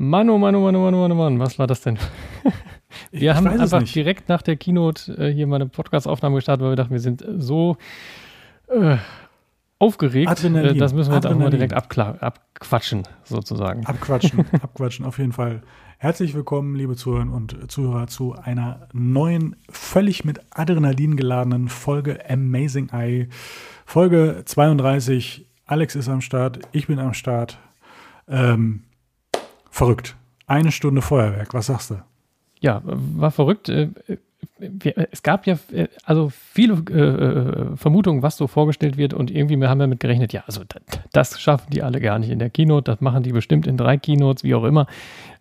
Mann, oh Mann, oh Mann, oh Mann, oh Mann, oh Mann, was war das denn? wir Ich haben einfach direkt nach der Keynote äh, hier mal eine Podcast-Aufnahme gestartet, weil wir dachten, wir sind so äh, aufgeregt. Adrenalin, Äh, das müssen wir jetzt auch mal direkt abquatschen, sozusagen. Abquatschen, abquatschen, auf jeden Fall. Herzlich willkommen, liebe Zuhörer und Zuhörer, zu einer neuen, völlig mit Adrenalin geladenen Folge Amazing Eye. Folge 32. Alex ist am Start, ich bin am Start. Ähm, verrückt. Eine Stunde Feuerwerk, was sagst du? Ja, war verrückt. Äh, es gab ja äh, also viele äh, Vermutungen, was so vorgestellt wird und irgendwie haben wir damit gerechnet, ja, also das, schaffen die alle gar nicht in der Keynote, das machen die bestimmt in drei Keynotes, wie auch immer.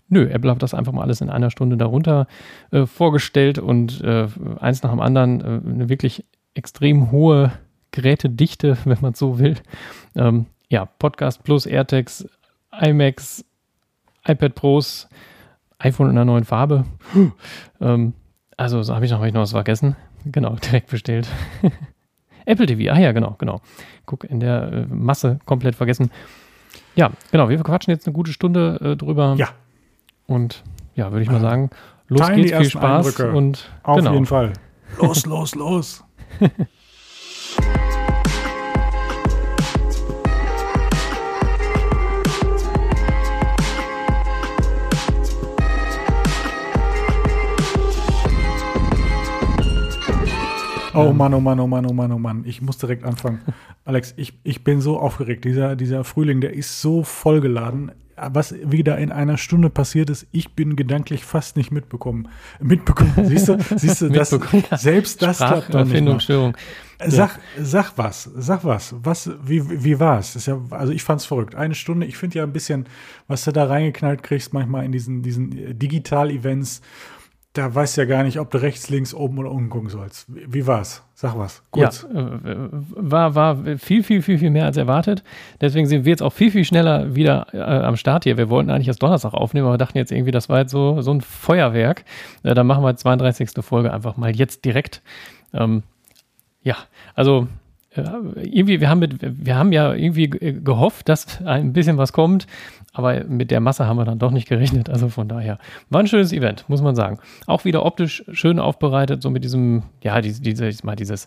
Nö, Apple hat das einfach mal alles in einer Stunde darunter vorgestellt und eins nach dem anderen eine wirklich extrem hohe Gerätedichte, wenn man so will. Ähm, ja, Podcast Plus, AirTags, iMacs, iPad Pros, iPhone in einer neuen Farbe. ähm, also, so habe ich noch, hab ich noch was vergessen. Genau, direkt bestellt. Apple TV, ah ja, genau, genau. Guck, in der äh, Masse komplett vergessen. Ja, genau, wir quatschen jetzt eine gute Stunde äh, drüber. Ja, Und ja, würde ich mal sagen, los Teilen die geht's, viel Spaß Eindrücke. und auf genau. jeden Fall. Los, los, los. Oh Mann, oh Mann, oh Mann, oh Mann, oh Mann. Ich muss direkt anfangen. Alex, ich, ich bin so aufgeregt. Dieser, dieser Frühling, der ist so vollgeladen. Was wieder in einer Stunde passiert ist, ich bin gedanklich fast nicht mitbekommen. Mitbekommen. Siehst du, siehst du, das, ja. selbst das klappt doch nicht. Mal. Erfindungsstörung. Sag, sag was, sag was. Was, wie, wie war es? Ist ja, also ich fand's verrückt. Eine Stunde, ich finde ja ein bisschen, was du da reingeknallt kriegst, manchmal in diesen, diesen äh, Digital-Events, da weißt du ja gar nicht, ob du rechts, links, oben oder unten gucken sollst. Wie, war's? Sag was. Kurz. Ja, äh, war, war viel, viel, viel, viel mehr als erwartet. Deswegen sind wir jetzt auch viel, viel schneller wieder äh, am Start hier. Wir wollten eigentlich erst Donnerstag aufnehmen, aber dachten jetzt irgendwie, das war jetzt so, so ein Feuerwerk. Äh, dann machen wir die 32. Folge einfach mal jetzt direkt. Ähm, ja, also irgendwie, wir haben, mit, wir haben ja irgendwie ge- gehofft, dass ein bisschen was kommt, aber mit der Masse haben wir dann doch nicht gerechnet. Also von daher war ein schönes Event, muss man sagen. Auch wieder optisch schön aufbereitet, so mit diesem, ja, diese, diese, ich mal dieses,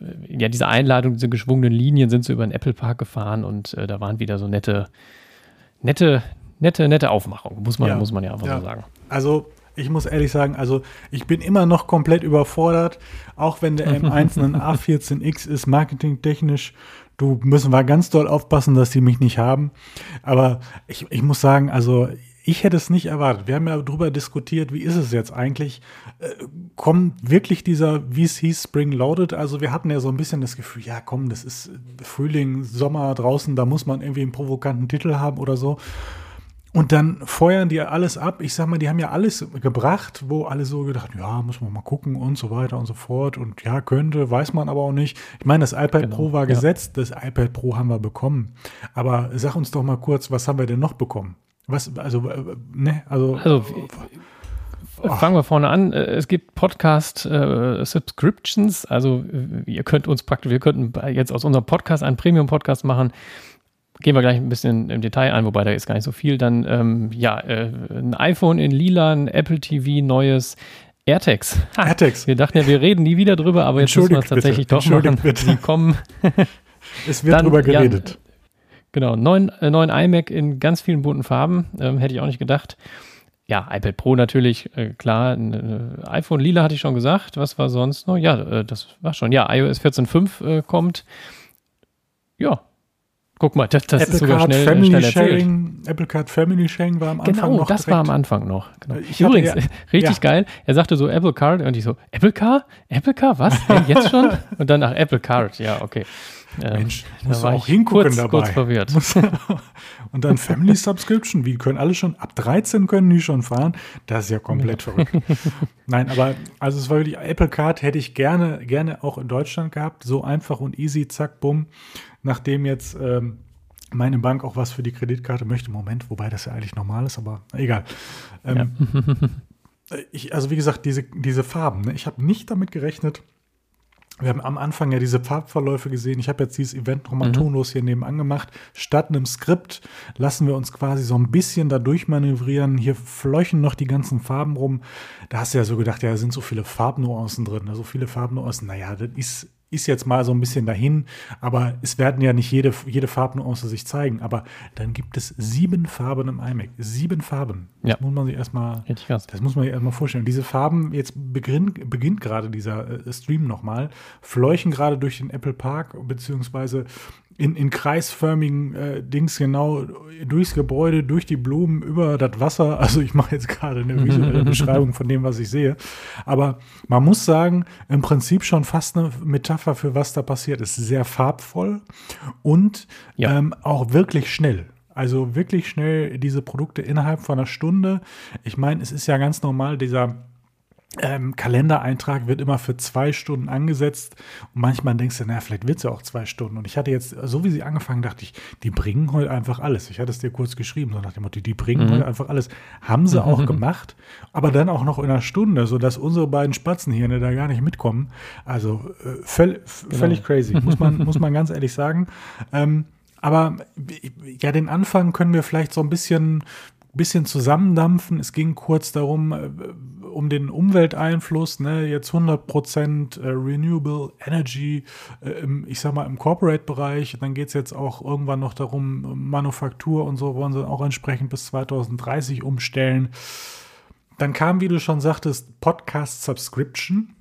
äh, ja, diese Einladung, diese geschwungenen Linien sind so über den Apple Park gefahren und äh, da waren wieder so nette, nette, nette, nette Aufmachung, muss man, Ja, muss man ja einfach ja. so sagen. Also, ich muss ehrlich sagen, also ich bin immer noch komplett überfordert, auch wenn der M1 ein A14X ist, marketingtechnisch. Du müssen wir ganz doll aufpassen, dass die mich nicht haben. Aber ich, ich muss sagen, also ich hätte es nicht erwartet. Wir haben ja darüber diskutiert, wie ist es jetzt eigentlich? Äh, kommt wirklich dieser, wie es hieß, Spring Loaded? Also wir hatten ja so ein bisschen das Gefühl, ja komm, das ist Frühling, Sommer draußen, da muss man irgendwie einen provokanten Titel haben oder so. Und dann feuern die alles ab. Ich sag mal, die haben ja alles gebracht, wo alle so gedacht, ja, muss man mal gucken und so weiter und so fort. Und ja, könnte, weiß man aber auch nicht. Ich meine, das iPad Genau, Pro war ja. gesetzt, das iPad Pro haben wir bekommen. Aber sag uns doch mal kurz, was haben wir denn noch bekommen? Was, also, äh, ne, also, Also, Fangen wir vorne an. Äh, Es gibt Podcast-Subscriptions. also, äh, ihr könnt uns praktisch, wir könnten jetzt aus unserem Podcast einen Premium-Podcast machen. Gehen wir gleich ein bisschen im Detail ein, wobei da ist gar nicht so viel. Dann, ähm, ja, äh, ein iPhone in lila, ein Apple TV, neues AirTags. Ha, AirTags. Wir dachten ja, wir reden nie wieder drüber, aber jetzt müssen wir es tatsächlich bitte, doch machen. bitte. Die kommen. es wird dann, drüber ja, geredet. Genau, neuen, äh, neuen iMac in ganz vielen bunten Farben, ähm, hätte ich auch nicht gedacht. Ja, iPad Pro natürlich, äh, klar. Ein, äh, iPhone Lila hatte ich schon gesagt. Was war sonst noch? Ja, äh, das war schon. Ja, iOS 14.5 äh, kommt. Ja, guck mal, das, das ist Apple sogar Card schnell, Family schnell. Sharing, Apple Card Family Sharing war am Anfang Genau, noch das war am direkt. Anfang noch. Genau. Übrigens, ja- richtig ja. geil. Er sagte so Apple Card und ich so, Apple Car? Apple Car? Was? Äh, Jetzt schon? Und dann nach Apple Card. Ja, okay. Ähm, Mensch, da musst du war auch ich hingucken kurz, dabei. kurz verwirrt. Muss- Und dann Family Subscription, wie können alle schon, ab 13 können die schon fahren. Das ist ja komplett verrückt. Nein, aber also es war wirklich, Apple Card hätte ich gerne, gerne auch in Deutschland gehabt. So einfach und easy, zack, bumm. Nachdem jetzt ähm, meine Bank auch was für die Kreditkarte möchte, Moment, wobei das ja eigentlich normal ist, aber egal. Ähm, ich, also wie gesagt, diese, diese Farben, ne? ich habe nicht damit gerechnet, wir haben am Anfang ja diese Farbverläufe gesehen. Ich habe jetzt dieses Event nochmal Mhm. tonlos hier nebenan gemacht. Statt einem Skript lassen wir uns quasi so ein bisschen da durchmanövrieren. Hier fleuchen noch die ganzen Farben rum. Da hast du ja so gedacht, ja, da sind so viele Farbnuancen drin. So viele Farbnuancen. Naja, das ist, ist jetzt mal so ein bisschen dahin. Aber es werden ja nicht jede, jede Farbnuance sich zeigen. Aber dann gibt es sieben Farben im iMac. Sieben Farben. Das Ja. muss man sich erstmal das muss man sich erstmal vorstellen. Diese Farben, jetzt beginnt, beginnt gerade dieser äh, Stream nochmal, fleuchen gerade durch den Apple Park, beziehungsweise in, in kreisförmigen äh, Dings genau durchs Gebäude, durch die Blumen, über das Wasser. Also ich mache jetzt gerade eine visuelle Beschreibung von dem, was ich sehe. Aber man muss sagen, im Prinzip schon fast eine Metapher für was da passiert ist. Sehr farbvoll und Ja. ähm, auch wirklich schnell. Also wirklich schnell diese Produkte innerhalb von einer Stunde. Ich meine, es ist ja ganz normal, dieser ähm, Kalendereintrag wird immer für zwei Stunden angesetzt. Und manchmal denkst du, naja, vielleicht wird es ja auch zwei Stunden. Und ich hatte jetzt, so wie sie angefangen, dachte ich, die bringen heute einfach alles. Ich hatte es dir kurz geschrieben, so nach dem Motto, die bringen heute einfach alles. Haben sie auch gemacht, aber dann auch noch in einer Stunde, sodass unsere beiden Spatzenhirne da gar nicht mitkommen. Also äh, völ völlig crazy, muss man, muss man ganz ehrlich sagen. Ähm, aber ja, den Anfang können wir vielleicht so ein bisschen, bisschen zusammendampfen. Es ging kurz darum, äh, um den Umwelteinfluss, ne, jetzt 100% äh, Renewable Energy, äh, im, ich sag mal im Corporate-Bereich. Dann geht es jetzt auch irgendwann noch darum, Manufaktur und so wollen sie auch entsprechend bis 2030 umstellen. Dann kam, wie du schon sagtest, Podcast Subscription.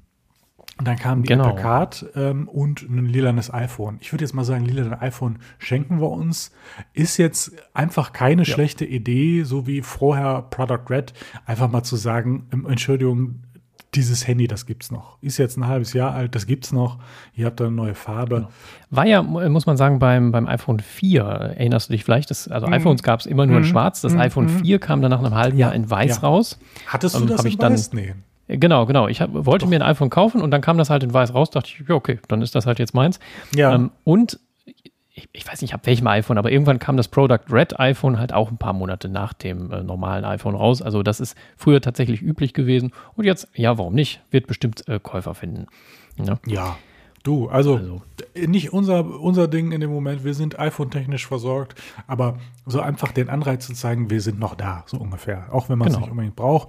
Und dann kam die Genau. Apple Card ähm, und ein lilanes iPhone. Ich würde jetzt mal sagen, lilanes iPhone schenken wir uns. Ist jetzt einfach keine schlechte Idee, so wie vorher Product Red, einfach mal zu sagen, ähm, Entschuldigung, dieses Handy, das gibt's noch. Ist jetzt ein halbes Jahr alt, das gibt's noch. Ihr habt da eine neue Farbe. War ja, mu- muss man sagen, beim, beim iPhone 4, erinnerst du dich vielleicht? Das, also iPhones gab es immer nur in schwarz. Das iPhone 4 kam dann nach einem halben Jahr in weiß Ja. raus. Hattest du Ähm, das in ich dann- Weiß? Nee. Genau, genau. Ich hab, wollte mir ein iPhone kaufen und dann kam das halt in weiß raus. Dachte ich, ja, okay, dann ist das halt jetzt meins. Ja. Ähm, und ich, ich weiß nicht, ab welchem iPhone, aber irgendwann kam das Product Red iPhone halt auch ein paar Monate nach dem äh, normalen iPhone raus. Also das ist früher tatsächlich üblich gewesen. Und jetzt, ja, warum nicht? Wird bestimmt äh, Käufer finden. Ja. Ja. Du, also, Also. nicht unser, unser Ding in dem Moment, wir sind iPhone-technisch versorgt, aber so einfach den Anreiz zu zeigen, wir sind noch da, so ungefähr, auch wenn man es Genau. nicht unbedingt braucht.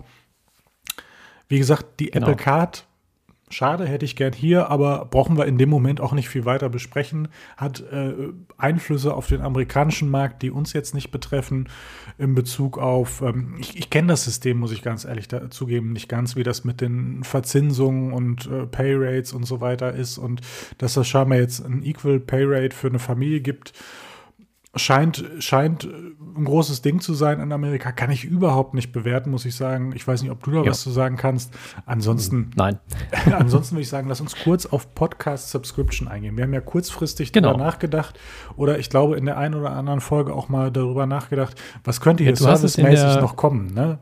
Wie gesagt, die Genau. Apple Card, schade, hätte ich gern hier, aber brauchen wir in dem Moment auch nicht viel weiter besprechen. Hat äh, Einflüsse auf den amerikanischen Markt, die uns jetzt nicht betreffen, in Bezug auf, ähm, ich, ich kenne das System, muss ich ganz ehrlich zugeben, nicht ganz, wie das mit den Verzinsungen und äh, Payrates und so weiter ist und dass das scheinbar jetzt ein Equal Payrate für eine Familie gibt. Scheint, scheint ein großes Ding zu sein in Amerika. Kann ich überhaupt nicht bewerten, muss ich sagen. Ich weiß nicht, ob du da Ja. was zu sagen kannst. Ansonsten, Nein. ansonsten würde ich sagen, lass uns kurz auf Podcast Subscription eingehen. Wir haben ja kurzfristig Genau. darüber nachgedacht oder ich glaube in der einen oder anderen Folge auch mal darüber nachgedacht, was könnte hier Ja, servicemäßig noch kommen. Ne?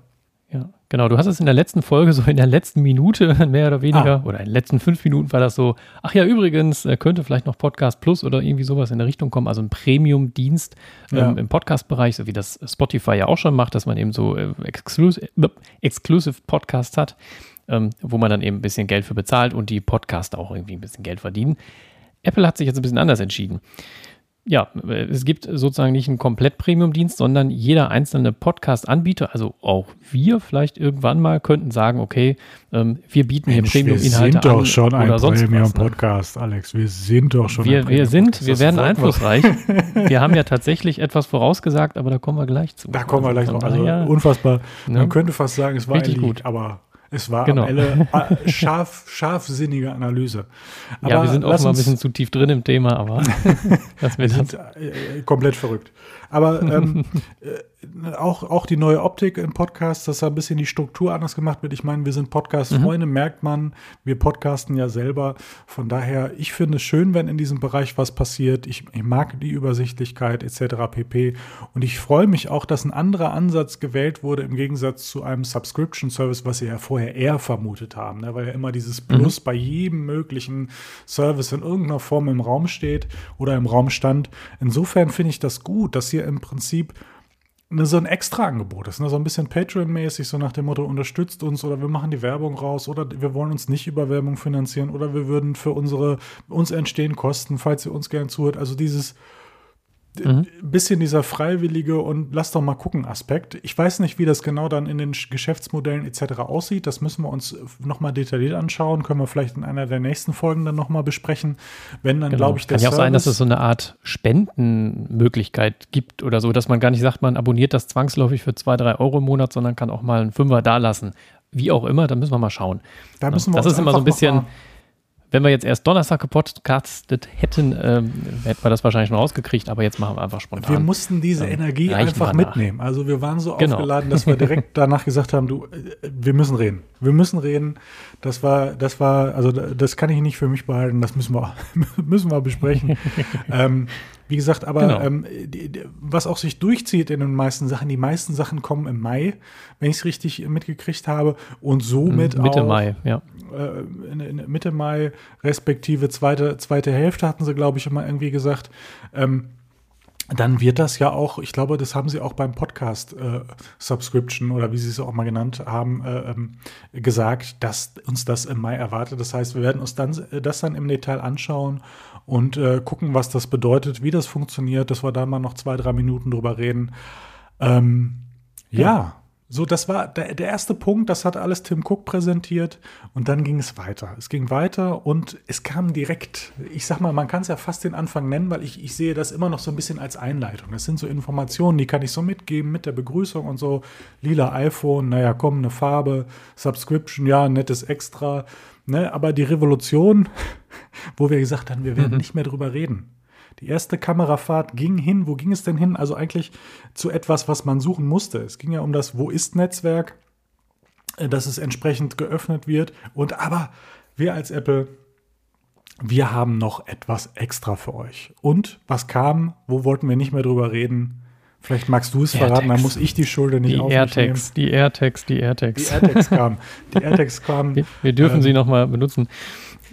Ja, genau. Du hast es in der letzten Folge, so in der letzten Minute mehr oder weniger, Ah. oder in den letzten fünf Minuten war das so, ach ja, übrigens, äh, könnte vielleicht noch Podcast Plus oder irgendwie sowas in der Richtung kommen, also ein Premium-Dienst Ja. ähm, im Podcast-Bereich, so wie das Spotify ja auch schon macht, dass man eben so äh, Exclusive, äh, Exclusive Podcasts hat, ähm, wo man dann eben ein bisschen Geld für bezahlt und die Podcaster auch irgendwie ein bisschen Geld verdienen. Apple hat sich jetzt ein bisschen anders entschieden. Ja, äh, es gibt sozusagen nicht einen komplett Premium-Dienst, sondern jeder einzelne Podcast-Anbieter, also auch wir vielleicht irgendwann mal, könnten sagen, okay, ähm, wir bieten hier Mensch, wir Premium-Inhalte sind doch an schon ein was. Ne? Premium-Podcast, Alex. Wir sind doch schon Wir, ein wir sind, Premium-Podcast. wir werden wir- einflussreich. wir haben ja tatsächlich etwas vorausgesagt, aber da kommen wir gleich zu. Da kommen wir gleich von noch. Also daher- unfassbar. Ne? Man könnte fast sagen, es war Richtig gut. aber es war Genau. Ende äh, scharf, scharfsinnige Analyse. ja, wir sind auch mal ein bisschen zu tief drin im Thema, aber das Wir sind äh, komplett verrückt. Aber ähm, äh, auch, auch die neue Optik im Podcast, dass da ein bisschen die Struktur anders gemacht wird. Ich meine, wir sind Podcast-Freunde, merkt man. Wir podcasten ja selber. Von daher, ich finde es schön, wenn in diesem Bereich was passiert. Ich, ich mag die Übersichtlichkeit etc. pp. Und ich freue mich auch, dass ein anderer Ansatz gewählt wurde im Gegensatz zu einem Subscription-Service, was sie ja vorher eher vermutet haben. Ne? Weil ja immer dieses Plus bei jedem möglichen Service in irgendeiner Form im Raum steht oder im Raum stand. Insofern finde ich das gut, dass hier im Prinzip ne, so ein Extra-Angebot ist, ne? so ein bisschen Patreon-mäßig, so nach dem Motto, unterstützt uns oder wir machen die Werbung raus oder wir wollen uns nicht über Werbung finanzieren oder wir würden für unsere, uns entstehen Kosten, falls ihr uns gern zuhört. Also dieses mhm. bisschen dieser freiwillige und lass doch mal gucken Aspekt. Ich weiß nicht, wie das genau dann in den Geschäftsmodellen etc. aussieht. Das müssen wir uns nochmal detailliert anschauen. Können wir vielleicht in einer der nächsten Folgen dann nochmal besprechen. Wenn dann, genau. glaube ich, der Kann ja auch sein, dass es so eine Art Spendenmöglichkeit gibt oder so, dass man gar nicht sagt, man abonniert das zwangsläufig für zwei, drei Euro im Monat, sondern kann auch mal einen Fünfer dalassen. Wie auch immer, da müssen wir mal schauen. Da müssen wir das ist immer so ein bisschen wenn wir jetzt erst Donnerstag gepodcastet hätten, ähm, hätten wir das wahrscheinlich schon rausgekriegt, aber jetzt machen wir einfach spontan. Wir mussten diese ähm, Energie einfach mitnehmen. Also wir waren so genau. aufgeladen, dass wir direkt danach gesagt haben, du, äh, wir müssen reden. Wir müssen reden. Das war, das war, also das kann ich nicht für mich behalten, das müssen wir, müssen wir besprechen. ähm, wie gesagt, aber genau. ähm, die, die, was auch sich durchzieht in den meisten Sachen, die meisten Sachen kommen im Mai, wenn ich es richtig mitgekriegt habe, und somit Mitte auch, Mai, ja. Äh, in, in Mitte Mai, respektive zweite, zweite Hälfte hatten sie, glaube ich, immer irgendwie gesagt. Ähm, dann wird das ja auch, ich glaube, das haben sie auch beim Podcast äh, Subscription oder wie sie es auch mal genannt haben, äh, ähm, gesagt, dass uns das im Mai erwartet. Das heißt, wir werden uns dann äh, das dann im Detail anschauen und äh, gucken, was das bedeutet, wie das funktioniert, dass wir da mal noch zwei, drei Minuten drüber reden. Ähm, ja. ja. So, das war der, der, erste Punkt, das hat alles Tim Cook präsentiert und dann ging es weiter. Es ging weiter und es kam direkt, ich sag mal, man kann es ja fast den Anfang nennen, weil ich, ich sehe das immer noch so ein bisschen als Einleitung. Das sind so Informationen, die kann ich so mitgeben mit der Begrüßung und so. Lila iPhone, naja, komm, eine Farbe, Subscription, ja, nettes Extra. Ne? Aber die Revolution, wo wir gesagt haben, wir werden mhm. nicht mehr drüber reden die erste Kamerafahrt ging hin. Wo ging es denn hin? Also eigentlich zu etwas, was man suchen musste. Es ging ja um das Wo ist Netzwerk, äh, dass es entsprechend geöffnet wird. Und aber wir als Apple, wir haben noch etwas extra für euch. Und was kam? Wo wollten wir nicht mehr drüber reden? Vielleicht magst du es verraten, dann muss ich die Schulde nicht die auf AirTags, Die AirTags, die AirTags. Die AirTags kamen. Die AirTags kamen. Wir, wir dürfen ähm, sie nochmal benutzen.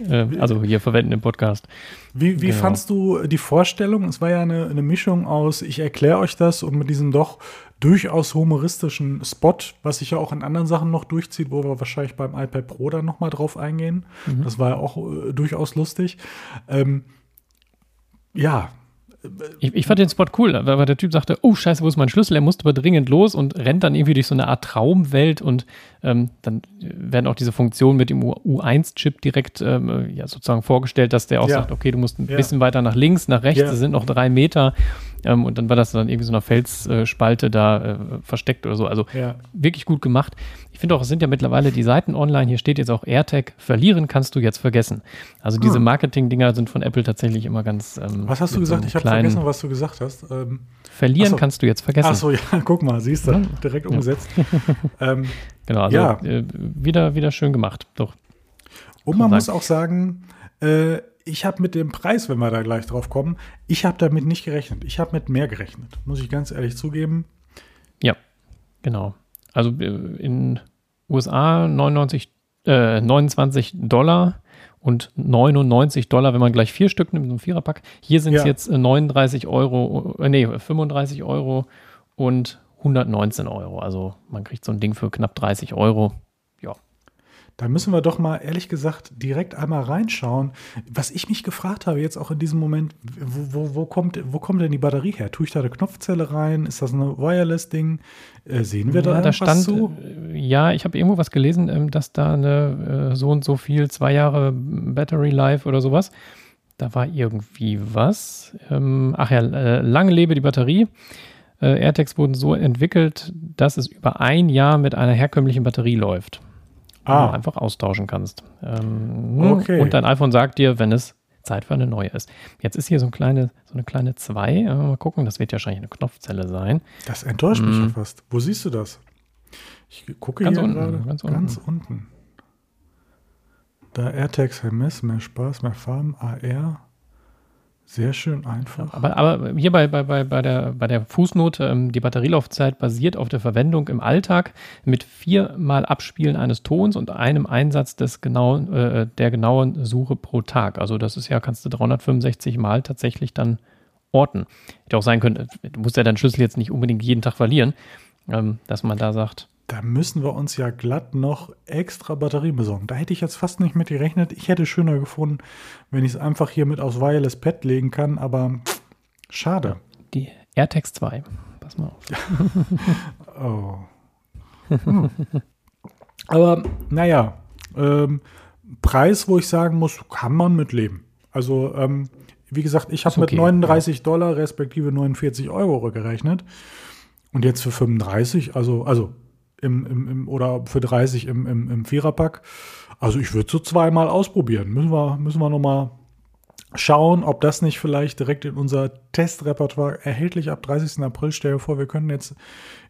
Äh, also hier verwenden im Podcast. Wie, wie genau. fandst du die Vorstellung? Es war ja eine, eine Mischung aus, ich erkläre euch das und mit diesem doch durchaus humoristischen Spot, was sich ja auch in anderen Sachen noch durchzieht, wo wir wahrscheinlich beim iPad Pro dann nochmal drauf eingehen. Mhm. Das war ja auch äh, durchaus lustig. Ähm, ja, ich, ich, fand den Spot cool, weil der Typ sagte, oh scheiße, wo ist mein Schlüssel? Er musste aber dringend los und rennt dann irgendwie durch so eine Art Traumwelt und ähm, dann werden auch diese Funktionen mit dem U1-Chip direkt ähm, ja, sozusagen vorgestellt, dass der auch ja. sagt, okay, du musst ein ja. bisschen weiter nach links, nach rechts, ja. sind noch drei Meter ähm, und dann war das dann irgendwie so eine Felsspalte da äh, versteckt oder so. Also wirklich gut gemacht. Ich finde auch, es sind ja mittlerweile die Seiten online. Hier steht jetzt auch AirTag. Verlieren kannst du jetzt vergessen. Also diese hm. Marketing-Dinger sind von Apple tatsächlich immer ganz. Ähm, was hast du gesagt? So ich habe vergessen, was du gesagt hast. Ähm, verlieren so. kannst du jetzt vergessen. Achso, ja, guck mal, siehst du, direkt umgesetzt. ähm, genau, also ja. äh, wieder, wieder schön gemacht. Doch. Und man muss auch sagen, äh, ich habe mit dem Preis, wenn wir da gleich drauf kommen, ich habe damit nicht gerechnet. Ich habe mit mehr gerechnet, muss ich ganz ehrlich zugeben. Ja, genau. Also äh, in USA 99, äh, 29 Dollar und 99 Dollar, wenn man gleich vier Stück nimmt, so ein Viererpack. Hier sind es ja. jetzt 39 äh, Euro, äh, nee, 35 Euro und 119 Euro. Also man kriegt so ein Ding für knapp 30 Euro. Da müssen wir doch mal ehrlich gesagt direkt einmal reinschauen. Was ich mich gefragt habe jetzt auch in diesem Moment, wo, wo, wo kommt, wo kommt denn die Batterie her? Tue ich da eine Knopfzelle rein? Ist das ein Wireless-Ding? Äh, sehen wir da ja, da stand, zu? Äh, ja, ich habe irgendwo was gelesen, ähm, dass da eine äh, so und so viel, zwei Jahre Battery Life oder sowas. Da war irgendwie was. Ähm, ach ja, lange lebe die Batterie. AirTags wurden so entwickelt, dass es über ein Jahr mit einer herkömmlichen Batterie läuft ah. du einfach austauschen kannst. Ähm, okay. Und dein iPhone sagt dir, wenn es Zeit für eine neue ist. Jetzt ist hier so, eine kleine, so eine kleine 2. Mal gucken, das wird ja wahrscheinlich eine Knopfzelle sein. Das enttäuscht mich ja hm. fast. Wo siehst du das? Ich gucke ganz hier unten, gerade. Ganz, ganz unten. unten. Da AirTags mehr Spaß, mehr Farben, AR. Sehr schön einfach. Aber, aber hier bei, bei, bei, der, bei der Fußnote, ähm, die Batterielaufzeit basiert auf der Verwendung im Alltag mit viermal Abspielen eines Tons und einem Einsatz des genauen, äh, der genauen Suche pro Tag. Also das ist ja, kannst du 365 Mal tatsächlich dann orten. Hätte auch sein können, du musst ja deinen Schlüssel jetzt nicht unbedingt jeden Tag verlieren, ähm, dass man da sagt. Da müssen wir uns ja glatt noch extra Batterien besorgen. Da hätte ich jetzt fast nicht mit gerechnet. Ich hätte schöner gefunden, wenn ich es einfach hier mit aufs Wireless Pad legen kann, aber schade. Die AirTags 2. Pass mal auf. oh. Hm. Aber naja, ähm, Preis, wo ich sagen muss, kann man mit leben. Also, ähm, wie gesagt, ich habe okay, mit 39 ja. Dollar respektive 49 Euro gerechnet. Und jetzt für 35, also, also im, im, im oder für 30 im, im, im Viererpack. Also ich würde so zweimal ausprobieren. Müssen wir, müssen wir nochmal schauen, ob das nicht vielleicht direkt in unser Testrepertoire erhältlich ab 30. April. Stell dir vor, wir können jetzt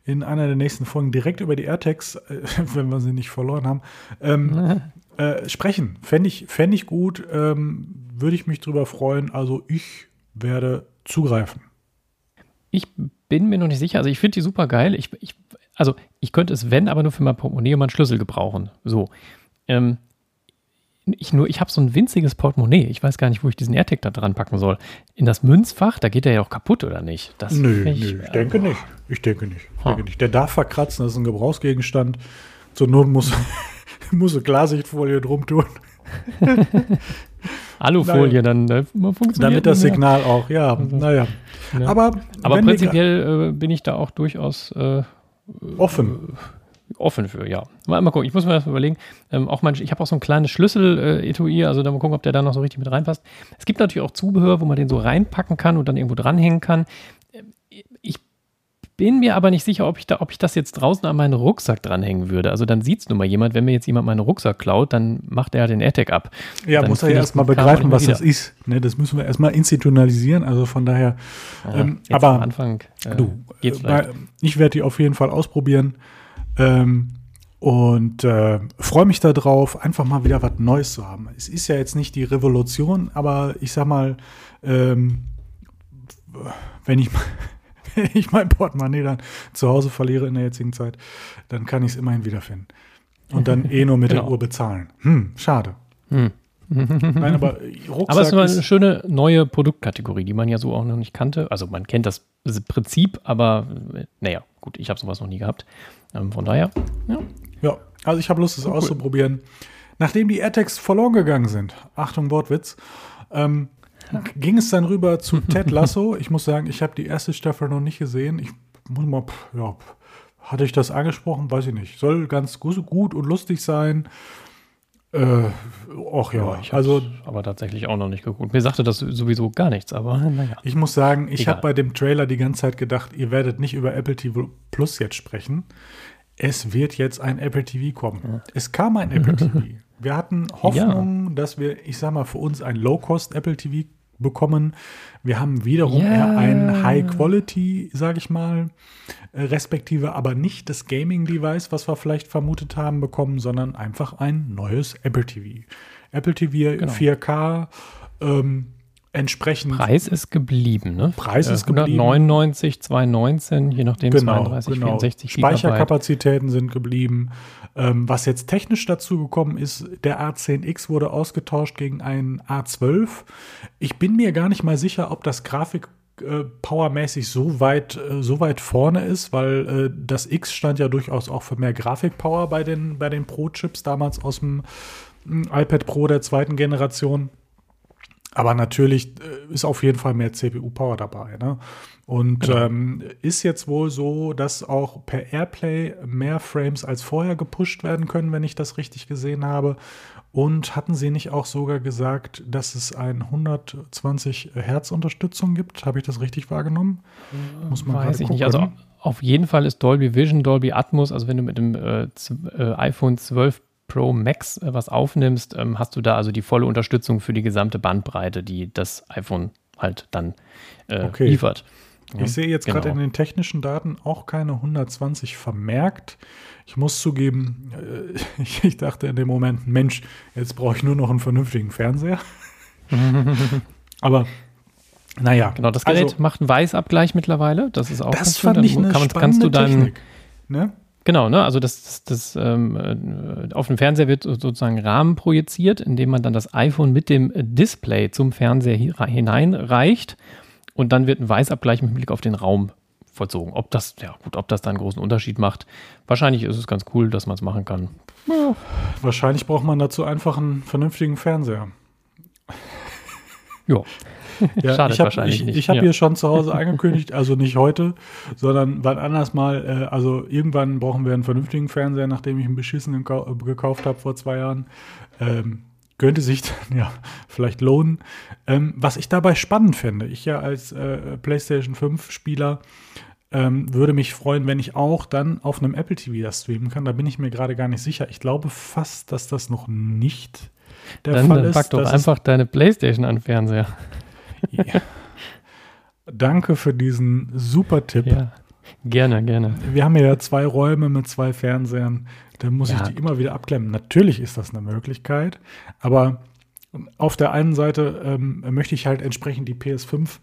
in einer der nächsten Folgen direkt über die AirTags, äh, wenn wir sie nicht verloren haben, ähm, äh, sprechen. Fände ich, fänd ich gut, ähm, würde ich mich drüber freuen. Also ich werde zugreifen. Ich bin mir noch nicht sicher. Also ich finde die super geil. Ich, ich, also ich könnte es, wenn, aber nur für mein Portemonnaie und meinen Schlüssel gebrauchen. So. Ähm, ich nur, ich habe so ein winziges Portemonnaie. Ich weiß gar nicht, wo ich diesen AirTag da dran packen soll. In das Münzfach, da geht der ja auch kaputt, oder nicht? Das nö, ich, nö, ich äh, denke nicht. Ich denke nicht. Ich denke nicht. Der darf verkratzen, das ist ein Gebrauchsgegenstand. Zur Not muss, muss eine Klarsichtfolie drum tun. Alufolie, dann ne, funktioniert. Damit das Signal auch, ja. Also, naja. Ja. Aber, Aber prinzipiell äh, bin ich da auch durchaus äh, offen. Offen für, ja. Mal, mal gucken, ich muss mir das überlegen. Ähm, auch mein, ich habe auch so ein kleines Schlüssel-Etui, äh, also da mal gucken, ob der da noch so richtig mit reinpasst. Es gibt natürlich auch Zubehör, wo man den so reinpacken kann und dann irgendwo dranhängen kann. Bin mir aber nicht sicher, ob ich, da, ob ich das jetzt draußen an meinen Rucksack dranhängen würde. Also dann sieht es nun mal jemand, wenn mir jetzt jemand meinen Rucksack klaut, dann macht er den AirTag ab. Ja, dann muss er ja erstmal begreifen, was das ist. Ne, das müssen wir erstmal institutionalisieren. Also von daher. Ja, ähm, aber am Anfang äh, du, äh, ich werde die auf jeden Fall ausprobieren. Ähm, und äh, freue mich darauf, einfach mal wieder was Neues zu haben. Es ist ja jetzt nicht die Revolution, aber ich sag mal, ähm, wenn ich mal ich mein Portemonnaie dann zu Hause verliere in der jetzigen Zeit, dann kann ich es immerhin wiederfinden. Und dann eh nur mit genau. der Uhr bezahlen. Hm, schade. Hm. Nein, aber Rucksack Aber es ist eine schöne neue Produktkategorie, die man ja so auch noch nicht kannte. Also man kennt das Prinzip, aber naja, gut, ich habe sowas noch nie gehabt. Ähm, von daher, ja. Ja, also ich habe Lust, es cool. auszuprobieren. Nachdem die AirTags verloren gegangen sind, Achtung, Wortwitz, ähm, ging es dann rüber zu Ted Lasso. Ich muss sagen, ich habe die erste Staffel noch nicht gesehen. Ich muss mal, ja, hatte ich das angesprochen? Weiß ich nicht. Soll ganz gut und lustig sein. Äh, ach ja, ja ich also aber tatsächlich auch noch nicht geguckt. Mir sagte das sowieso gar nichts, aber naja. Ich muss sagen, ich habe bei dem Trailer die ganze Zeit gedacht, ihr werdet nicht über Apple TV Plus jetzt sprechen. Es wird jetzt ein Apple TV kommen. Ja. Es kam ein Apple TV. Wir hatten Hoffnung, ja. dass wir, ich sag mal, für uns ein Low-Cost Apple TV bekommen. Wir haben wiederum ja. eher ein High Quality, sage ich mal, äh, respektive aber nicht das Gaming-Device, was wir vielleicht vermutet haben, bekommen, sondern einfach ein neues Apple TV. Apple TV genau. 4K, ähm, entsprechend. Preis ist geblieben, ne? Preis ist 199, geblieben. 219, je nachdem genau, 32, genau. 64 Speicherkapazitäten sind geblieben. Ähm, was jetzt technisch dazu gekommen ist, der A10X wurde ausgetauscht gegen einen A12. Ich bin mir gar nicht mal sicher, ob das Grafik äh, powermäßig so weit, äh, so weit vorne ist, weil äh, das X stand ja durchaus auch für mehr Grafikpower bei den, bei den Pro-Chips damals aus dem hm, iPad Pro der zweiten Generation. Aber natürlich äh, ist auf jeden Fall mehr CPU-Power dabei. Ne? Und genau. ähm, ist jetzt wohl so, dass auch per Airplay mehr Frames als vorher gepusht werden können, wenn ich das richtig gesehen habe. Und hatten sie nicht auch sogar gesagt, dass es ein 120 Hertz Unterstützung gibt? Habe ich das richtig wahrgenommen? Muss man Weiß ich gucken. nicht. Also auf jeden Fall ist Dolby Vision, Dolby Atmos, also wenn du mit dem äh, äh iPhone 12 Pro Max äh, was aufnimmst, ähm, hast du da also die volle Unterstützung für die gesamte Bandbreite, die das iPhone halt dann äh, okay. liefert. Ja, ich sehe jetzt genau. gerade in den technischen Daten auch keine 120 vermerkt. Ich muss zugeben, äh, ich dachte in dem Moment, Mensch, jetzt brauche ich nur noch einen vernünftigen Fernseher. Aber naja. Genau, das Gerät also, macht einen Weißabgleich mittlerweile. Das ist auch Das fand ich eine kann, kannst du deinen, Technik. Ne? Genau, ne? Also das, das, das ähm, äh, auf dem Fernseher wird sozusagen Rahmen projiziert, indem man dann das iPhone mit dem Display zum Fernseher hineinreicht und dann wird ein Weißabgleich mit Blick auf den Raum vollzogen. Ob das, ja gut, ob das da einen großen Unterschied macht. Wahrscheinlich ist es ganz cool, dass man es machen kann. Ja. Wahrscheinlich braucht man dazu einfach einen vernünftigen Fernseher. Ja. Ja, Schadet ich habe ich, ich hab ja. hier schon zu Hause angekündigt, also nicht heute, sondern wann anders mal. Äh, also irgendwann brauchen wir einen vernünftigen Fernseher, nachdem ich einen beschissenen gekauft habe vor zwei Jahren. Ähm, könnte sich dann ja vielleicht lohnen. Ähm, was ich dabei spannend fände, ich ja als äh, PlayStation 5 Spieler ähm, würde mich freuen, wenn ich auch dann auf einem Apple TV das streamen kann. Da bin ich mir gerade gar nicht sicher. Ich glaube fast, dass das noch nicht der dann, Fall ist. Dann pack doch einfach deine PlayStation an Fernseher. Ja. Danke für diesen super Tipp. Ja, gerne, gerne. Wir haben ja zwei Räume mit zwei Fernsehern. Da muss ja. ich die immer wieder abklemmen. Natürlich ist das eine Möglichkeit, aber auf der einen Seite ähm, möchte ich halt entsprechend die PS5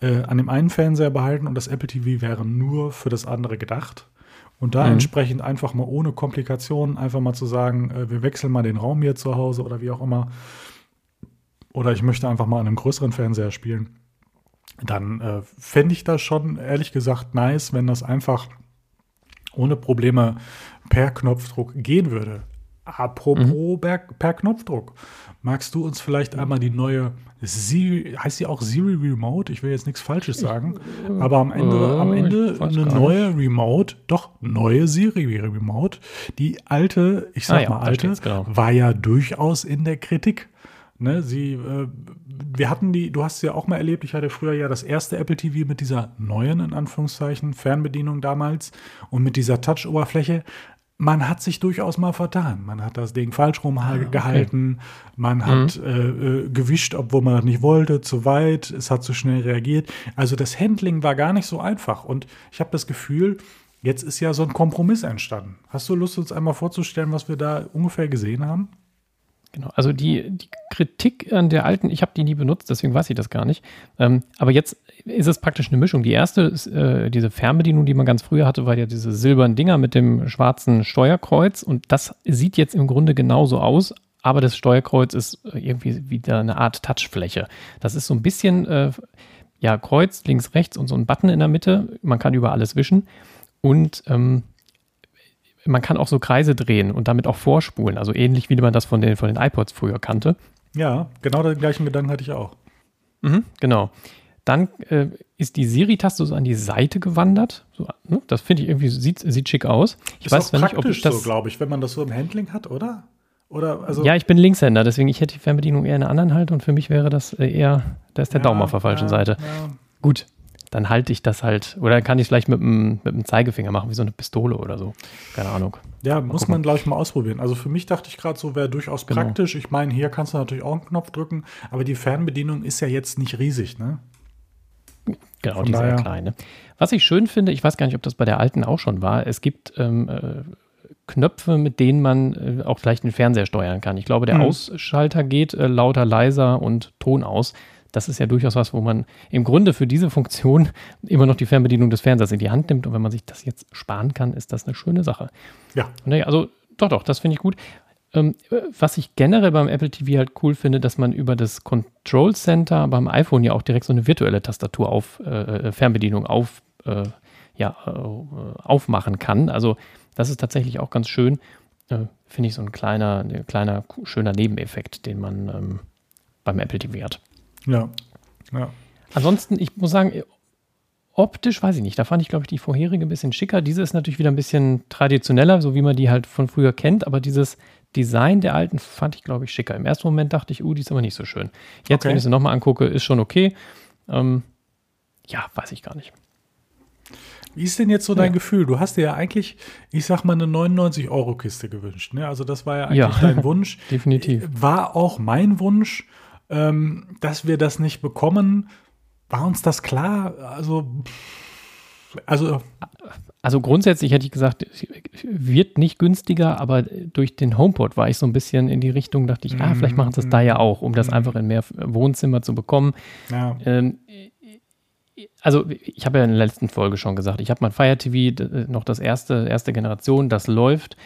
äh, an dem einen Fernseher behalten und das Apple TV wäre nur für das andere gedacht. Und da mhm. entsprechend einfach mal ohne Komplikationen einfach mal zu sagen, äh, wir wechseln mal den Raum hier zu Hause oder wie auch immer. Oder ich möchte einfach mal an einem größeren Fernseher spielen. Dann äh, fände ich das schon ehrlich gesagt nice, wenn das einfach ohne Probleme per Knopfdruck gehen würde. Apropos mhm. per, per, Knopfdruck. Magst du uns vielleicht einmal die neue Siri, heißt sie auch Siri Remote? Ich will jetzt nichts Falsches sagen, ich, aber am Ende, äh, am Ende eine neue Remote, doch neue Siri Remote. Die alte, ich sag ah, ja, mal alte, genau. war ja durchaus in der Kritik. Ne, sie, äh, wir hatten die, du hast sie ja auch mal erlebt, ich hatte früher ja das erste Apple TV mit dieser neuen, in Anführungszeichen, Fernbedienung damals und mit dieser Touch-Oberfläche man hat sich durchaus mal vertan. Man hat das Ding falsch rumgehalten, ah, okay. man hat mhm. äh, äh, gewischt, obwohl man das nicht wollte, zu weit, es hat zu schnell reagiert. Also das Handling war gar nicht so einfach. Und ich habe das Gefühl, jetzt ist ja so ein Kompromiss entstanden. Hast du Lust, uns einmal vorzustellen, was wir da ungefähr gesehen haben? Genau, also die, die Kritik an der alten, ich habe die nie benutzt, deswegen weiß ich das gar nicht. Ähm, aber jetzt ist es praktisch eine Mischung. Die erste ist äh, diese Fernbedienung, die man ganz früher hatte, war ja diese silbernen Dinger mit dem schwarzen Steuerkreuz und das sieht jetzt im Grunde genauso aus, aber das Steuerkreuz ist äh, irgendwie wieder eine Art Touchfläche. Das ist so ein bisschen, äh, ja, Kreuz links, rechts und so ein Button in der Mitte. Man kann über alles wischen und ähm, man kann auch so Kreise drehen und damit auch vorspulen, also ähnlich wie man das von den, von den iPods früher kannte. Ja, genau den gleichen Gedanken hatte ich auch. Mhm, genau. Dann äh, ist die Siri-Taste so an die Seite gewandert. So, ne? Das finde ich irgendwie, sieht, sieht schick aus. Ich ist weiß auch nicht, ob ich das. so, glaube ich, wenn man das so im Handling hat, oder? Oder, also ja, ich bin Linkshänder, deswegen ich hätte die Fernbedienung eher in der anderen Hand und für mich wäre das äh, eher, da ist der ja, Daumen auf der falschen ja, Seite. Ja. Gut, dann halte ich das halt, oder kann ich es vielleicht mit dem, mit dem Zeigefinger machen, wie so eine Pistole oder so. Keine Ahnung. Ja, mal muss gucken. man gleich mal ausprobieren. Also für mich dachte ich gerade so, wäre durchaus genau. praktisch. Ich meine, hier kannst du natürlich auch einen Knopf drücken, aber die Fernbedienung ist ja jetzt nicht riesig, ne? Genau, Von die ist sehr klein. Ne? Was ich schön finde, ich weiß gar nicht, ob das bei der alten auch schon war, es gibt ähm, äh, Knöpfe, mit denen man äh, auch vielleicht den Fernseher steuern kann. Ich glaube, der mhm. Ausschalter geht äh, lauter, leiser und Ton aus das ist ja durchaus was, wo man im Grunde für diese Funktion immer noch die Fernbedienung des Fernsehers in die Hand nimmt. Und wenn man sich das jetzt sparen kann, ist das eine schöne Sache. Ja. Naja, also doch, doch, das finde ich gut. Ähm, was ich generell beim Apple TV halt cool finde, dass man über das Control Center beim iPhone ja auch direkt so eine virtuelle Tastatur auf äh, äh Fernbedienung auf, äh, ja, äh, aufmachen kann. Also das ist tatsächlich auch ganz schön. Äh, finde ich so ein kleiner, kleiner, schöner Nebeneffekt, den man ähm, beim Apple TV hat. Ja. ja. Ansonsten, ich muss sagen, optisch weiß ich nicht. Da fand ich, glaube ich, die vorherige ein bisschen schicker. Diese ist natürlich wieder ein bisschen traditioneller, so wie man die halt von früher kennt, aber dieses Design der alten fand ich, glaube ich, schicker. Im ersten Moment dachte ich, uh, die ist aber nicht so schön. Jetzt, okay. wenn ich sie nochmal angucke, ist schon okay. Ähm, ja, weiß ich gar nicht. Wie ist denn jetzt so dein ja. Gefühl? Du hast dir ja eigentlich, ich sag mal, eine 99-Euro-Kiste gewünscht. Ne? Also, das war ja eigentlich ja, dein Wunsch. Definitiv. War auch mein Wunsch ähm, dass wir das nicht bekommen. War uns das klar? Also, also, also grundsätzlich hätte ich gesagt, wird nicht günstiger, aber durch den HomePod war ich so ein bisschen in die Richtung, dachte ich, ah, vielleicht machen sie es da ja auch, um das mhm. einfach in mehr Wohnzimmer zu bekommen. Ja. Ähm, also ich habe ja in der letzten Folge schon gesagt, ich habe mein Fire TV noch das erste, erste Generation, das läuft.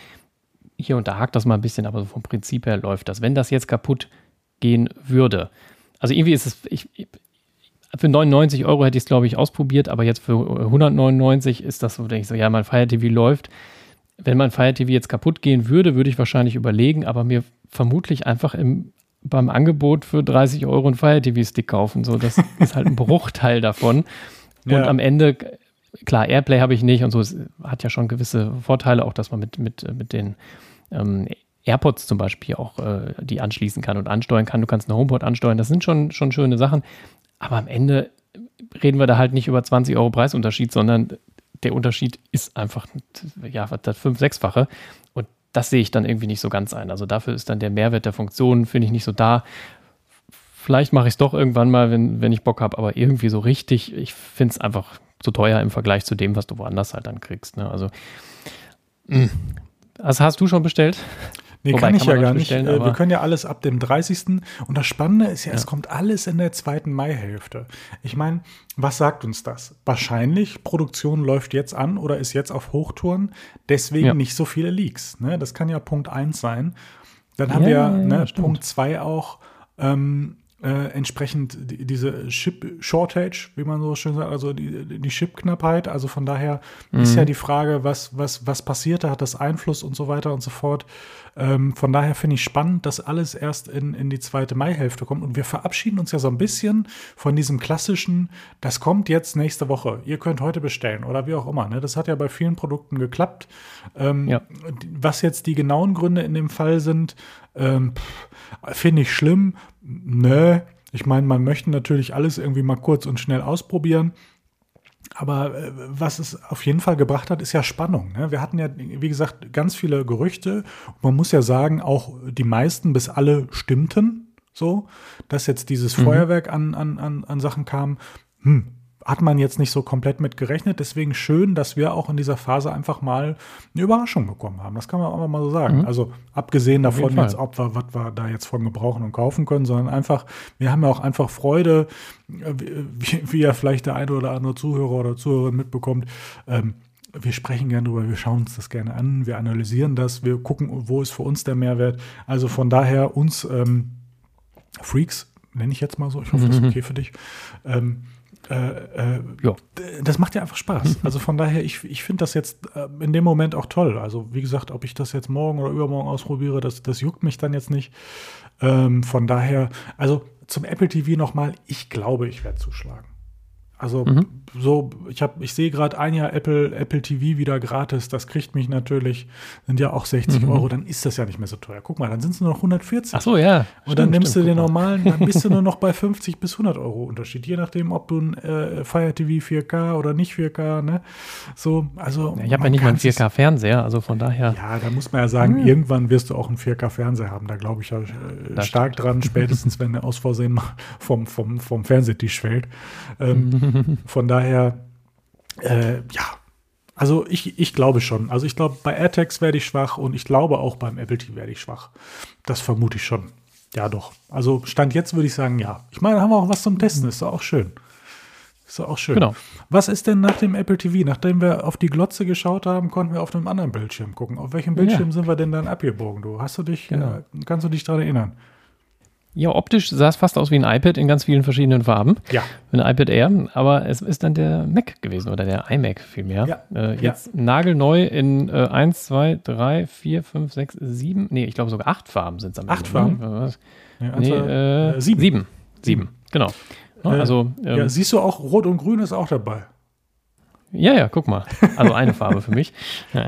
Hier und da hakt das mal ein bisschen, aber vom Prinzip her läuft das. Wenn das jetzt kaputt gehen würde. Also irgendwie ist es, ich, für 99 Euro hätte ich es, glaube ich, ausprobiert, aber jetzt für 199 ist das so, denke ich so, ja, mein Fire TV läuft. Wenn mein Fire TV jetzt kaputt gehen würde, würde ich wahrscheinlich überlegen, aber mir vermutlich einfach im, beim Angebot für 30 Euro einen Fire TV-Stick kaufen. So, das ist halt ein Bruchteil davon. Und ja. am Ende, klar, Airplay habe ich nicht und so, es hat ja schon gewisse Vorteile, auch dass man mit, mit, mit den ähm, AirPods zum Beispiel auch äh, die anschließen kann und ansteuern kann. Du kannst eine HomePod ansteuern. Das sind schon, schon schöne Sachen. Aber am Ende reden wir da halt nicht über 20 Euro Preisunterschied, sondern der Unterschied ist einfach, ja, das fünf-, sechsfache. Und das sehe ich dann irgendwie nicht so ganz ein. Also dafür ist dann der Mehrwert der Funktionen, finde ich, nicht so da. Vielleicht mache ich es doch irgendwann mal, wenn, wenn ich Bock habe, aber irgendwie so richtig, ich finde es einfach zu teuer im Vergleich zu dem, was du woanders halt dann kriegst. Ne? Also, mh. Hm. hast du schon bestellt? Nee, Wobei, kann ich kann ja gar nicht. Äh, wir können ja alles ab dem 30. Und das Spannende ist ja, ja. es kommt alles in der zweiten Maihälfte. Ich meine, was sagt uns das? Wahrscheinlich, Produktion läuft jetzt an oder ist jetzt auf Hochtouren, deswegen ja. nicht so viele Leaks. Ne? Das kann ja Punkt 1 sein. Dann haben ja, wir ne, Punkt 2 auch, ähm, äh, entsprechend die, diese Chip Shortage, wie man so schön sagt, also die, die Chip-Knappheit. Also von daher mhm. ist ja die Frage, was, was, was passiert, da hat das Einfluss und so weiter und so fort. Ähm, von daher finde ich spannend, dass alles erst in, in die zweite Maihälfte kommt. Und wir verabschieden uns ja so ein bisschen von diesem klassischen, das kommt jetzt nächste Woche. Ihr könnt heute bestellen oder wie auch immer. Ne? Das hat ja bei vielen Produkten geklappt. Ähm, ja. Was jetzt die genauen Gründe in dem Fall sind, ähm, finde ich schlimm. Nö. Ich meine, man möchte natürlich alles irgendwie mal kurz und schnell ausprobieren. Aber äh, was es auf jeden Fall gebracht hat, ist ja Spannung. Ne? Wir hatten ja, wie gesagt, ganz viele Gerüchte. man muss ja sagen, auch die meisten bis alle stimmten so, dass jetzt dieses mhm. Feuerwerk an, an, an, an Sachen kam. Hm, hat man jetzt nicht so komplett mit gerechnet. Deswegen schön, dass wir auch in dieser Phase einfach mal eine Überraschung bekommen haben. Das kann man auch mal so sagen. Mhm. Also abgesehen davon jetzt, ob wir, was wir da jetzt von gebrauchen und kaufen können, sondern einfach, wir haben ja auch einfach Freude, wie, wie ja vielleicht der eine oder andere Zuhörer oder Zuhörerin mitbekommt. Ähm, wir sprechen gerne drüber, wir schauen uns das gerne an, wir analysieren das, wir gucken, wo ist für uns der Mehrwert. Also von daher uns ähm, Freaks, nenne ich jetzt mal so, ich hoffe, das ist okay für dich, ähm, äh, äh, ja. das macht ja einfach Spaß. Also von daher, ich, ich finde das jetzt äh, in dem Moment auch toll. Also wie gesagt, ob ich das jetzt morgen oder übermorgen ausprobiere, das, das juckt mich dann jetzt nicht. Ähm, von daher, also zum Apple TV nochmal, ich glaube, ich werde zuschlagen. Also mhm. so, ich habe, ich sehe gerade ein Jahr Apple, Apple TV wieder gratis, das kriegt mich natürlich, sind ja auch 60 mhm. Euro, dann ist das ja nicht mehr so teuer. Guck mal, dann sind es nur noch 140. Ach so, ja. Und stimmt, dann nimmst stimmt, du den normalen, dann bist du nur noch bei 50 bis 100 Euro Unterschied, je nachdem, ob du ein äh, Fire TV 4K oder nicht 4K, ne? So, also. Ja, ich habe ja nicht mal einen 4K-Fernseher, also von daher. Ja, da muss man ja sagen, mhm. irgendwann wirst du auch einen 4K-Fernseher haben, da glaube ich ja äh, stark dran, spätestens wenn der aus Versehen mal vom, vom, vom Fernsehtisch fällt. Ähm, Von daher, äh, ja, also ich, ich glaube schon. Also ich glaube, bei AirTags werde ich schwach und ich glaube auch beim Apple TV werde ich schwach. Das vermute ich schon. Ja, doch. Also Stand jetzt würde ich sagen, ja. Ich meine, da haben wir auch was zum Testen. Ist doch auch schön. Ist doch auch schön. Genau. Was ist denn nach dem Apple TV? Nachdem wir auf die Glotze geschaut haben, konnten wir auf einem anderen Bildschirm gucken. Auf welchem Bildschirm ja. sind wir denn dann abgebogen, du? Hast du dich, genau. äh, kannst du dich daran erinnern? Ja, optisch sah es fast aus wie ein iPad in ganz vielen verschiedenen Farben. Ja. Ein iPad Air, aber es ist dann der Mac gewesen oder der iMac vielmehr. Ja. Äh, jetzt ja. nagelneu in äh, 1, 2, 3, 4, 5, 6, 7, nee, ich glaube sogar 8 Farben sind es am Ende. 8 Farben? Ne? Ja, nee, äh, 7. 7. 7, genau. Also, ähm, ja, siehst du auch, Rot und Grün ist auch dabei. Ja, ja, guck mal. Also eine Farbe für mich.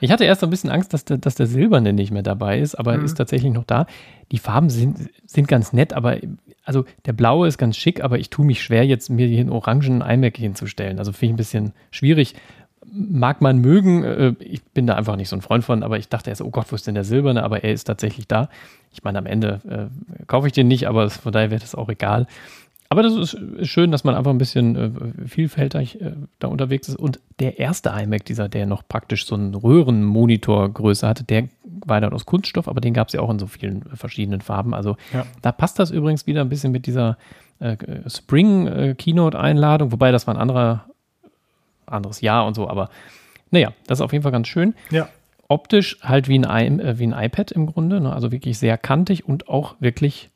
Ich hatte erst so ein bisschen Angst, dass der, dass der Silberne nicht mehr dabei ist, aber mhm. ist tatsächlich noch da. Die Farben sind, sind ganz nett, aber also der blaue ist ganz schick, aber ich tue mich schwer, jetzt mir hier einen orangen iMac hinzustellen. Also finde ich ein bisschen schwierig. Mag man mögen, äh, ich bin da einfach nicht so ein Freund von, aber ich dachte erst, oh Gott, wo ist denn der Silberne? Aber er ist tatsächlich da. Ich meine, am Ende äh, kaufe ich den nicht, aber von daher wäre das auch egal. Aber das ist schön, dass man einfach ein bisschen äh, vielfältig äh, da unterwegs ist. Und der erste iMac, dieser, der noch praktisch so einen Röhrenmonitorgröße hatte, der war dann aus Kunststoff, aber den gab es ja auch in so vielen verschiedenen Farben. Also ja. da passt das übrigens wieder ein bisschen mit dieser äh, Spring äh, wobei das war ein anderer, anderes Jahr und so, aber naja, das ist auf jeden Fall ganz schön. Ja. Optisch halt wie ein, äh, wie ein iPad im Grunde, ne? also wirklich sehr kantig und auch wirklich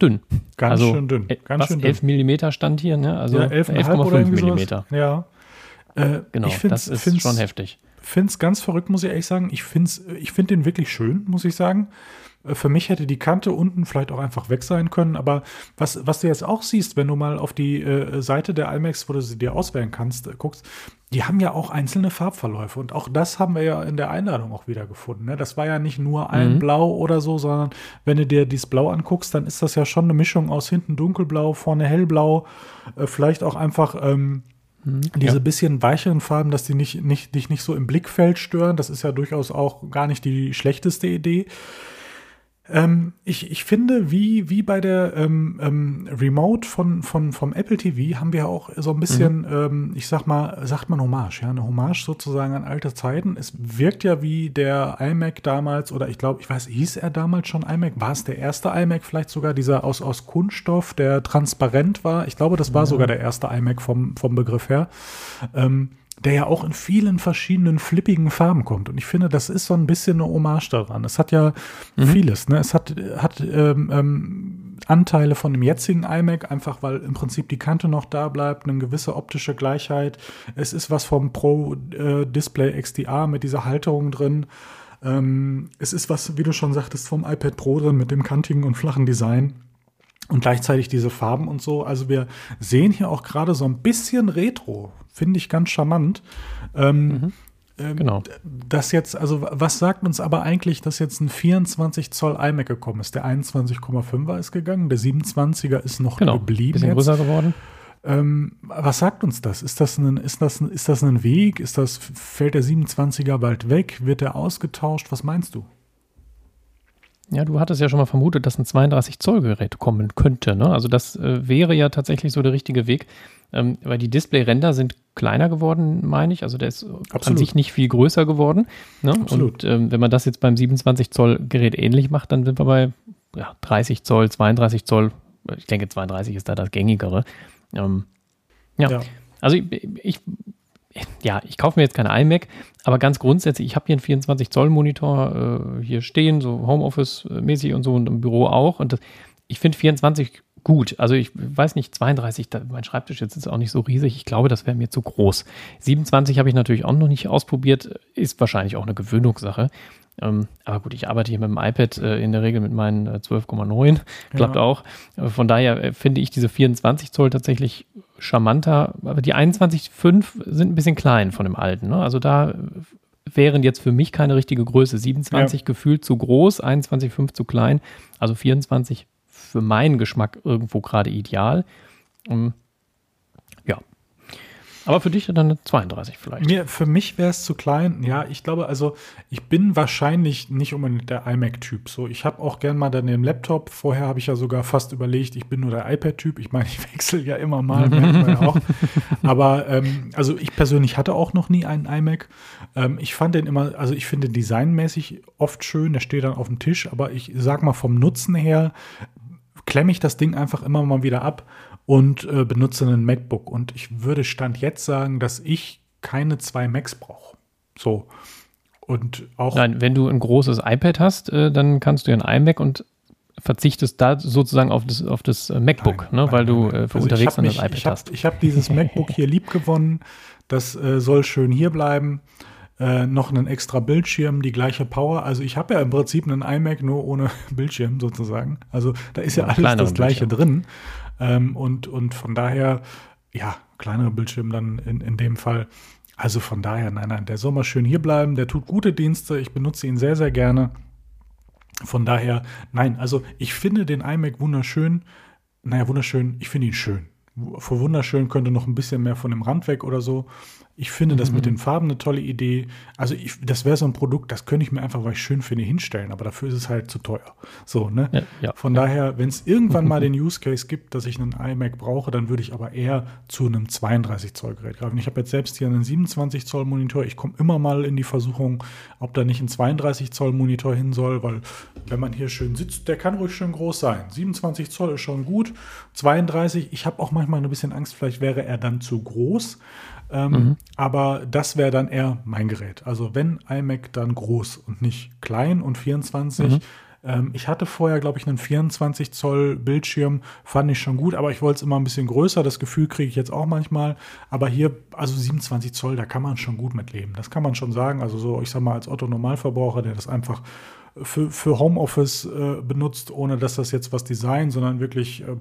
dünn. Ganz also, schön dünn. Ganz was, schön 11 Millimeter stand hier, ne? Also ja, 11,5 Millimeter. Ja. Äh, genau, ich das ist schon heftig. finde es ganz verrückt, muss ich ehrlich sagen. Ich finde ich find den wirklich schön, muss ich sagen. Äh, für mich hätte die Kante unten vielleicht auch einfach weg sein können. Aber was, was du jetzt auch siehst, wenn du mal auf die äh, Seite der IMAX, wo du sie dir auswählen kannst, äh, guckst, die haben ja auch einzelne Farbverläufe. Und auch das haben wir ja in der Einladung auch wieder gefunden. Ne? Das war ja nicht nur ein mhm. Blau oder so, sondern wenn du dir dieses Blau anguckst, dann ist das ja schon eine Mischung aus hinten dunkelblau, vorne hellblau. Äh, vielleicht auch einfach. Ähm, mhm. diese ja. bisschen weicheren Farben, dass die nicht, nicht, dich nicht so im Blickfeld stören, das ist ja durchaus auch gar nicht die schlechteste Idee. Ähm, ich, ich finde, wie, wie bei der ähm, ähm, Remote von, von, vom Apple TV haben wir auch so ein bisschen, mhm. ähm, ich sag mal, sagt man Hommage, ja, eine Hommage sozusagen an alte Zeiten. Es wirkt ja wie der iMac damals, oder ich glaube, ich weiß, hieß er damals schon iMac? War es der erste iMac vielleicht sogar, dieser aus, aus Kunststoff, der transparent war? Ich glaube, das war ja. sogar der erste iMac vom, vom Begriff her. Der ja auch in vielen verschiedenen flippigen Farben kommt. Und ich finde, das ist so ein bisschen eine Hommage daran. Es hat ja mhm. vieles. Ne? Es hat, hat ähm, ähm, Anteile von dem jetzigen iMac, einfach weil im Prinzip die Kante noch da bleibt, eine gewisse optische Gleichheit. Es ist was vom Pro äh, Display XDR mit dieser Halterung drin. Ähm, es ist was, wie du schon sagtest, vom iPad Pro drin mit dem kantigen und flachen Design. Und gleichzeitig diese Farben und so. Also wir sehen hier auch gerade so ein bisschen Retro finde ich ganz charmant. Ähm, mhm. Ähm, genau. Das jetzt, also was sagt uns aber eigentlich, dass jetzt ein 24 Zoll iMac gekommen ist? Der 21,5er ist gegangen, der 27er ist noch genau. geblieben. Bisschen jetzt. größer geworden. Ähm, was sagt uns das? Ist das, ein, ist, das, ist das ein Weg? Ist das, fällt der 27er bald weg? Wird er ausgetauscht? Was meinst du? Ja, du hattest ja schon mal vermutet, dass ein 32 Zoll Gerät kommen könnte. Ne? Also das äh, wäre ja tatsächlich so der richtige Weg, ähm, weil die Display-Ränder sind kleiner geworden, meine ich. Also der ist Absolut. an sich nicht viel größer geworden. Ne? Und ähm, wenn man das jetzt beim 27 Zoll Gerät ähnlich macht, dann sind wir bei ja, 30 Zoll, 32 Zoll. Ich denke, 32 ist da das gängigere. Ähm, ja. ja. Also ich, ich ja, ich kaufe mir jetzt keine iMac, aber ganz grundsätzlich, ich habe hier einen 24-Zoll-Monitor äh, hier stehen, so Homeoffice-mäßig und so und im Büro auch. Und das, ich finde 24 gut. Also ich weiß nicht, 32, da, mein Schreibtisch jetzt ist auch nicht so riesig. Ich glaube, das wäre mir zu groß. 27 habe ich natürlich auch noch nicht ausprobiert, ist wahrscheinlich auch eine Gewöhnungssache. Ähm, aber gut, ich arbeite hier mit dem iPad äh, in der Regel mit meinen äh, 12,9. Klappt ja. auch. Äh, von daher äh, finde ich diese 24 Zoll tatsächlich charmanter. Aber die 21,5 sind ein bisschen klein von dem alten. Ne? Also da wären jetzt für mich keine richtige Größe. 27 ja. gefühlt zu groß, 21,5 zu klein. Also 24 für meinen Geschmack irgendwo gerade ideal. Um, ähm, aber für dich dann eine 32 vielleicht. Mir, für mich wäre es zu klein. Ja, ich glaube, also ich bin wahrscheinlich nicht unbedingt der iMac-Typ. So, ich habe auch gern mal dann den Laptop. Vorher habe ich ja sogar fast überlegt, ich bin nur der iPad-Typ. Ich meine, ich wechsle ja immer mal, ja auch. Aber ähm, also ich persönlich hatte auch noch nie einen iMac. Ähm, ich fand den immer, also ich finde designmäßig oft schön. Der steht dann auf dem Tisch. Aber ich sag mal vom Nutzen her klemme ich das Ding einfach immer mal wieder ab und äh, benutze einen MacBook. Und ich würde Stand jetzt sagen, dass ich keine zwei Macs brauche. So. Und auch. Nein, wenn du ein großes iPad hast, äh, dann kannst du ja ein iMac und verzichtest da sozusagen auf das, auf das äh, MacBook, nein, ne, weil nein, du äh, für also unterwegs dann das iPad ich hab, hast. Ich habe dieses MacBook hier lieb gewonnen. Das äh, soll schön hier bleiben. Äh, noch einen extra Bildschirm, die gleiche Power. Also ich habe ja im Prinzip einen iMac nur ohne Bildschirm sozusagen. Also da ist ja, ja alles das gleiche Bildschirm. drin. Ähm, und, und von daher, ja, kleinere Bildschirme dann in, in dem Fall. Also von daher, nein, nein, der soll mal schön hier bleiben. Der tut gute Dienste. Ich benutze ihn sehr, sehr gerne. Von daher, nein, also ich finde den iMac wunderschön. Naja, wunderschön, ich finde ihn schön. Vor wunderschön könnte noch ein bisschen mehr von dem Rand weg oder so. Ich finde das mit mhm. den Farben eine tolle Idee. Also ich, das wäre so ein Produkt, das könnte ich mir einfach, weil ich schön finde, hinstellen, aber dafür ist es halt zu teuer. So, ne? Ja, ja, Von ja. daher, wenn es irgendwann mal den Use Case gibt, dass ich einen iMac brauche, dann würde ich aber eher zu einem 32 Zoll Gerät greifen. Ich habe jetzt selbst hier einen 27 Zoll Monitor. Ich komme immer mal in die Versuchung, ob da nicht ein 32 Zoll Monitor hin soll, weil wenn man hier schön sitzt, der kann ruhig schön groß sein. 27 Zoll ist schon gut. 32, ich habe auch manchmal ein bisschen Angst, vielleicht wäre er dann zu groß. Ähm, mhm. Aber das wäre dann eher mein Gerät. Also wenn iMac, dann groß und nicht klein und 24. Mhm. Ähm, ich hatte vorher, glaube ich, einen 24 Zoll Bildschirm, fand ich schon gut, aber ich wollte es immer ein bisschen größer. Das Gefühl kriege ich jetzt auch manchmal. Aber hier, also 27 Zoll, da kann man schon gut mit leben. Das kann man schon sagen. Also so, ich sag mal, als Otto Normalverbraucher, der das einfach für, für Homeoffice äh, benutzt, ohne dass das jetzt was Design, sondern wirklich äh,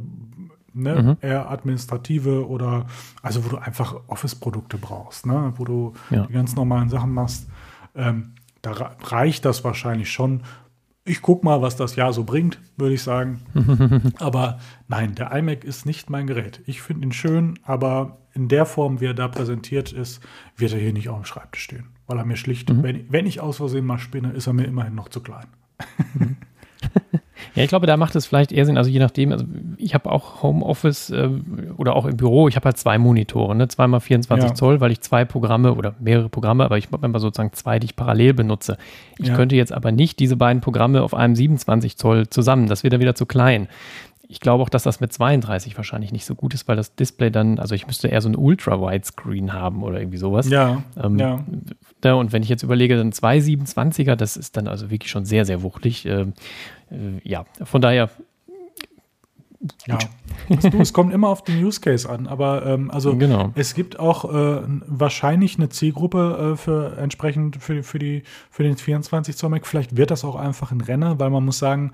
ne, mhm. eher administrative oder also wo du einfach Office-Produkte brauchst, ne, wo du ja. die ganz normalen Sachen machst. Ähm, da reicht das wahrscheinlich schon. Ich guck mal, was das Jahr so bringt, würde ich sagen. aber nein, der iMac ist nicht mein Gerät. Ich finde ihn schön, aber in der Form, wie er da präsentiert ist, wird er hier nicht auf dem Schreibtisch stehen. Weil er mir schlicht, mhm. wenn, wenn, ich aus Versehen mal spinne, ist er mir immerhin noch zu klein. Ja, ich glaube, da macht es vielleicht eher Sinn, also je nachdem, also ich habe auch Homeoffice äh, oder auch im Büro, ich habe halt zwei Monitore, ne, zweimal 24 ja. Zoll, weil ich zwei Programme oder mehrere Programme, aber ich habe immer sozusagen zwei, die ich parallel benutze. Ich ja. könnte jetzt aber nicht diese beiden Programme auf einem 27 Zoll zusammen, das wird dann wieder zu klein. Ich glaube auch, dass das mit 32 wahrscheinlich nicht so gut ist, weil das Display dann, also ich müsste eher so ein Ultra-Wide-Screen haben oder irgendwie sowas. Ja, ähm, ja. Und wenn ich jetzt überlege, dann zwei 27er, das ist dann also wirklich schon sehr, sehr wuchtig. Ähm, äh, ja, von daher. Ja, du, es kommt immer auf den Use Case an, aber ähm, also genau. es gibt auch äh, wahrscheinlich eine Zielgruppe äh, für entsprechend für, für, die, für den 24 Zoll Mac. Vielleicht wird das auch einfach ein Renner, weil man muss sagen,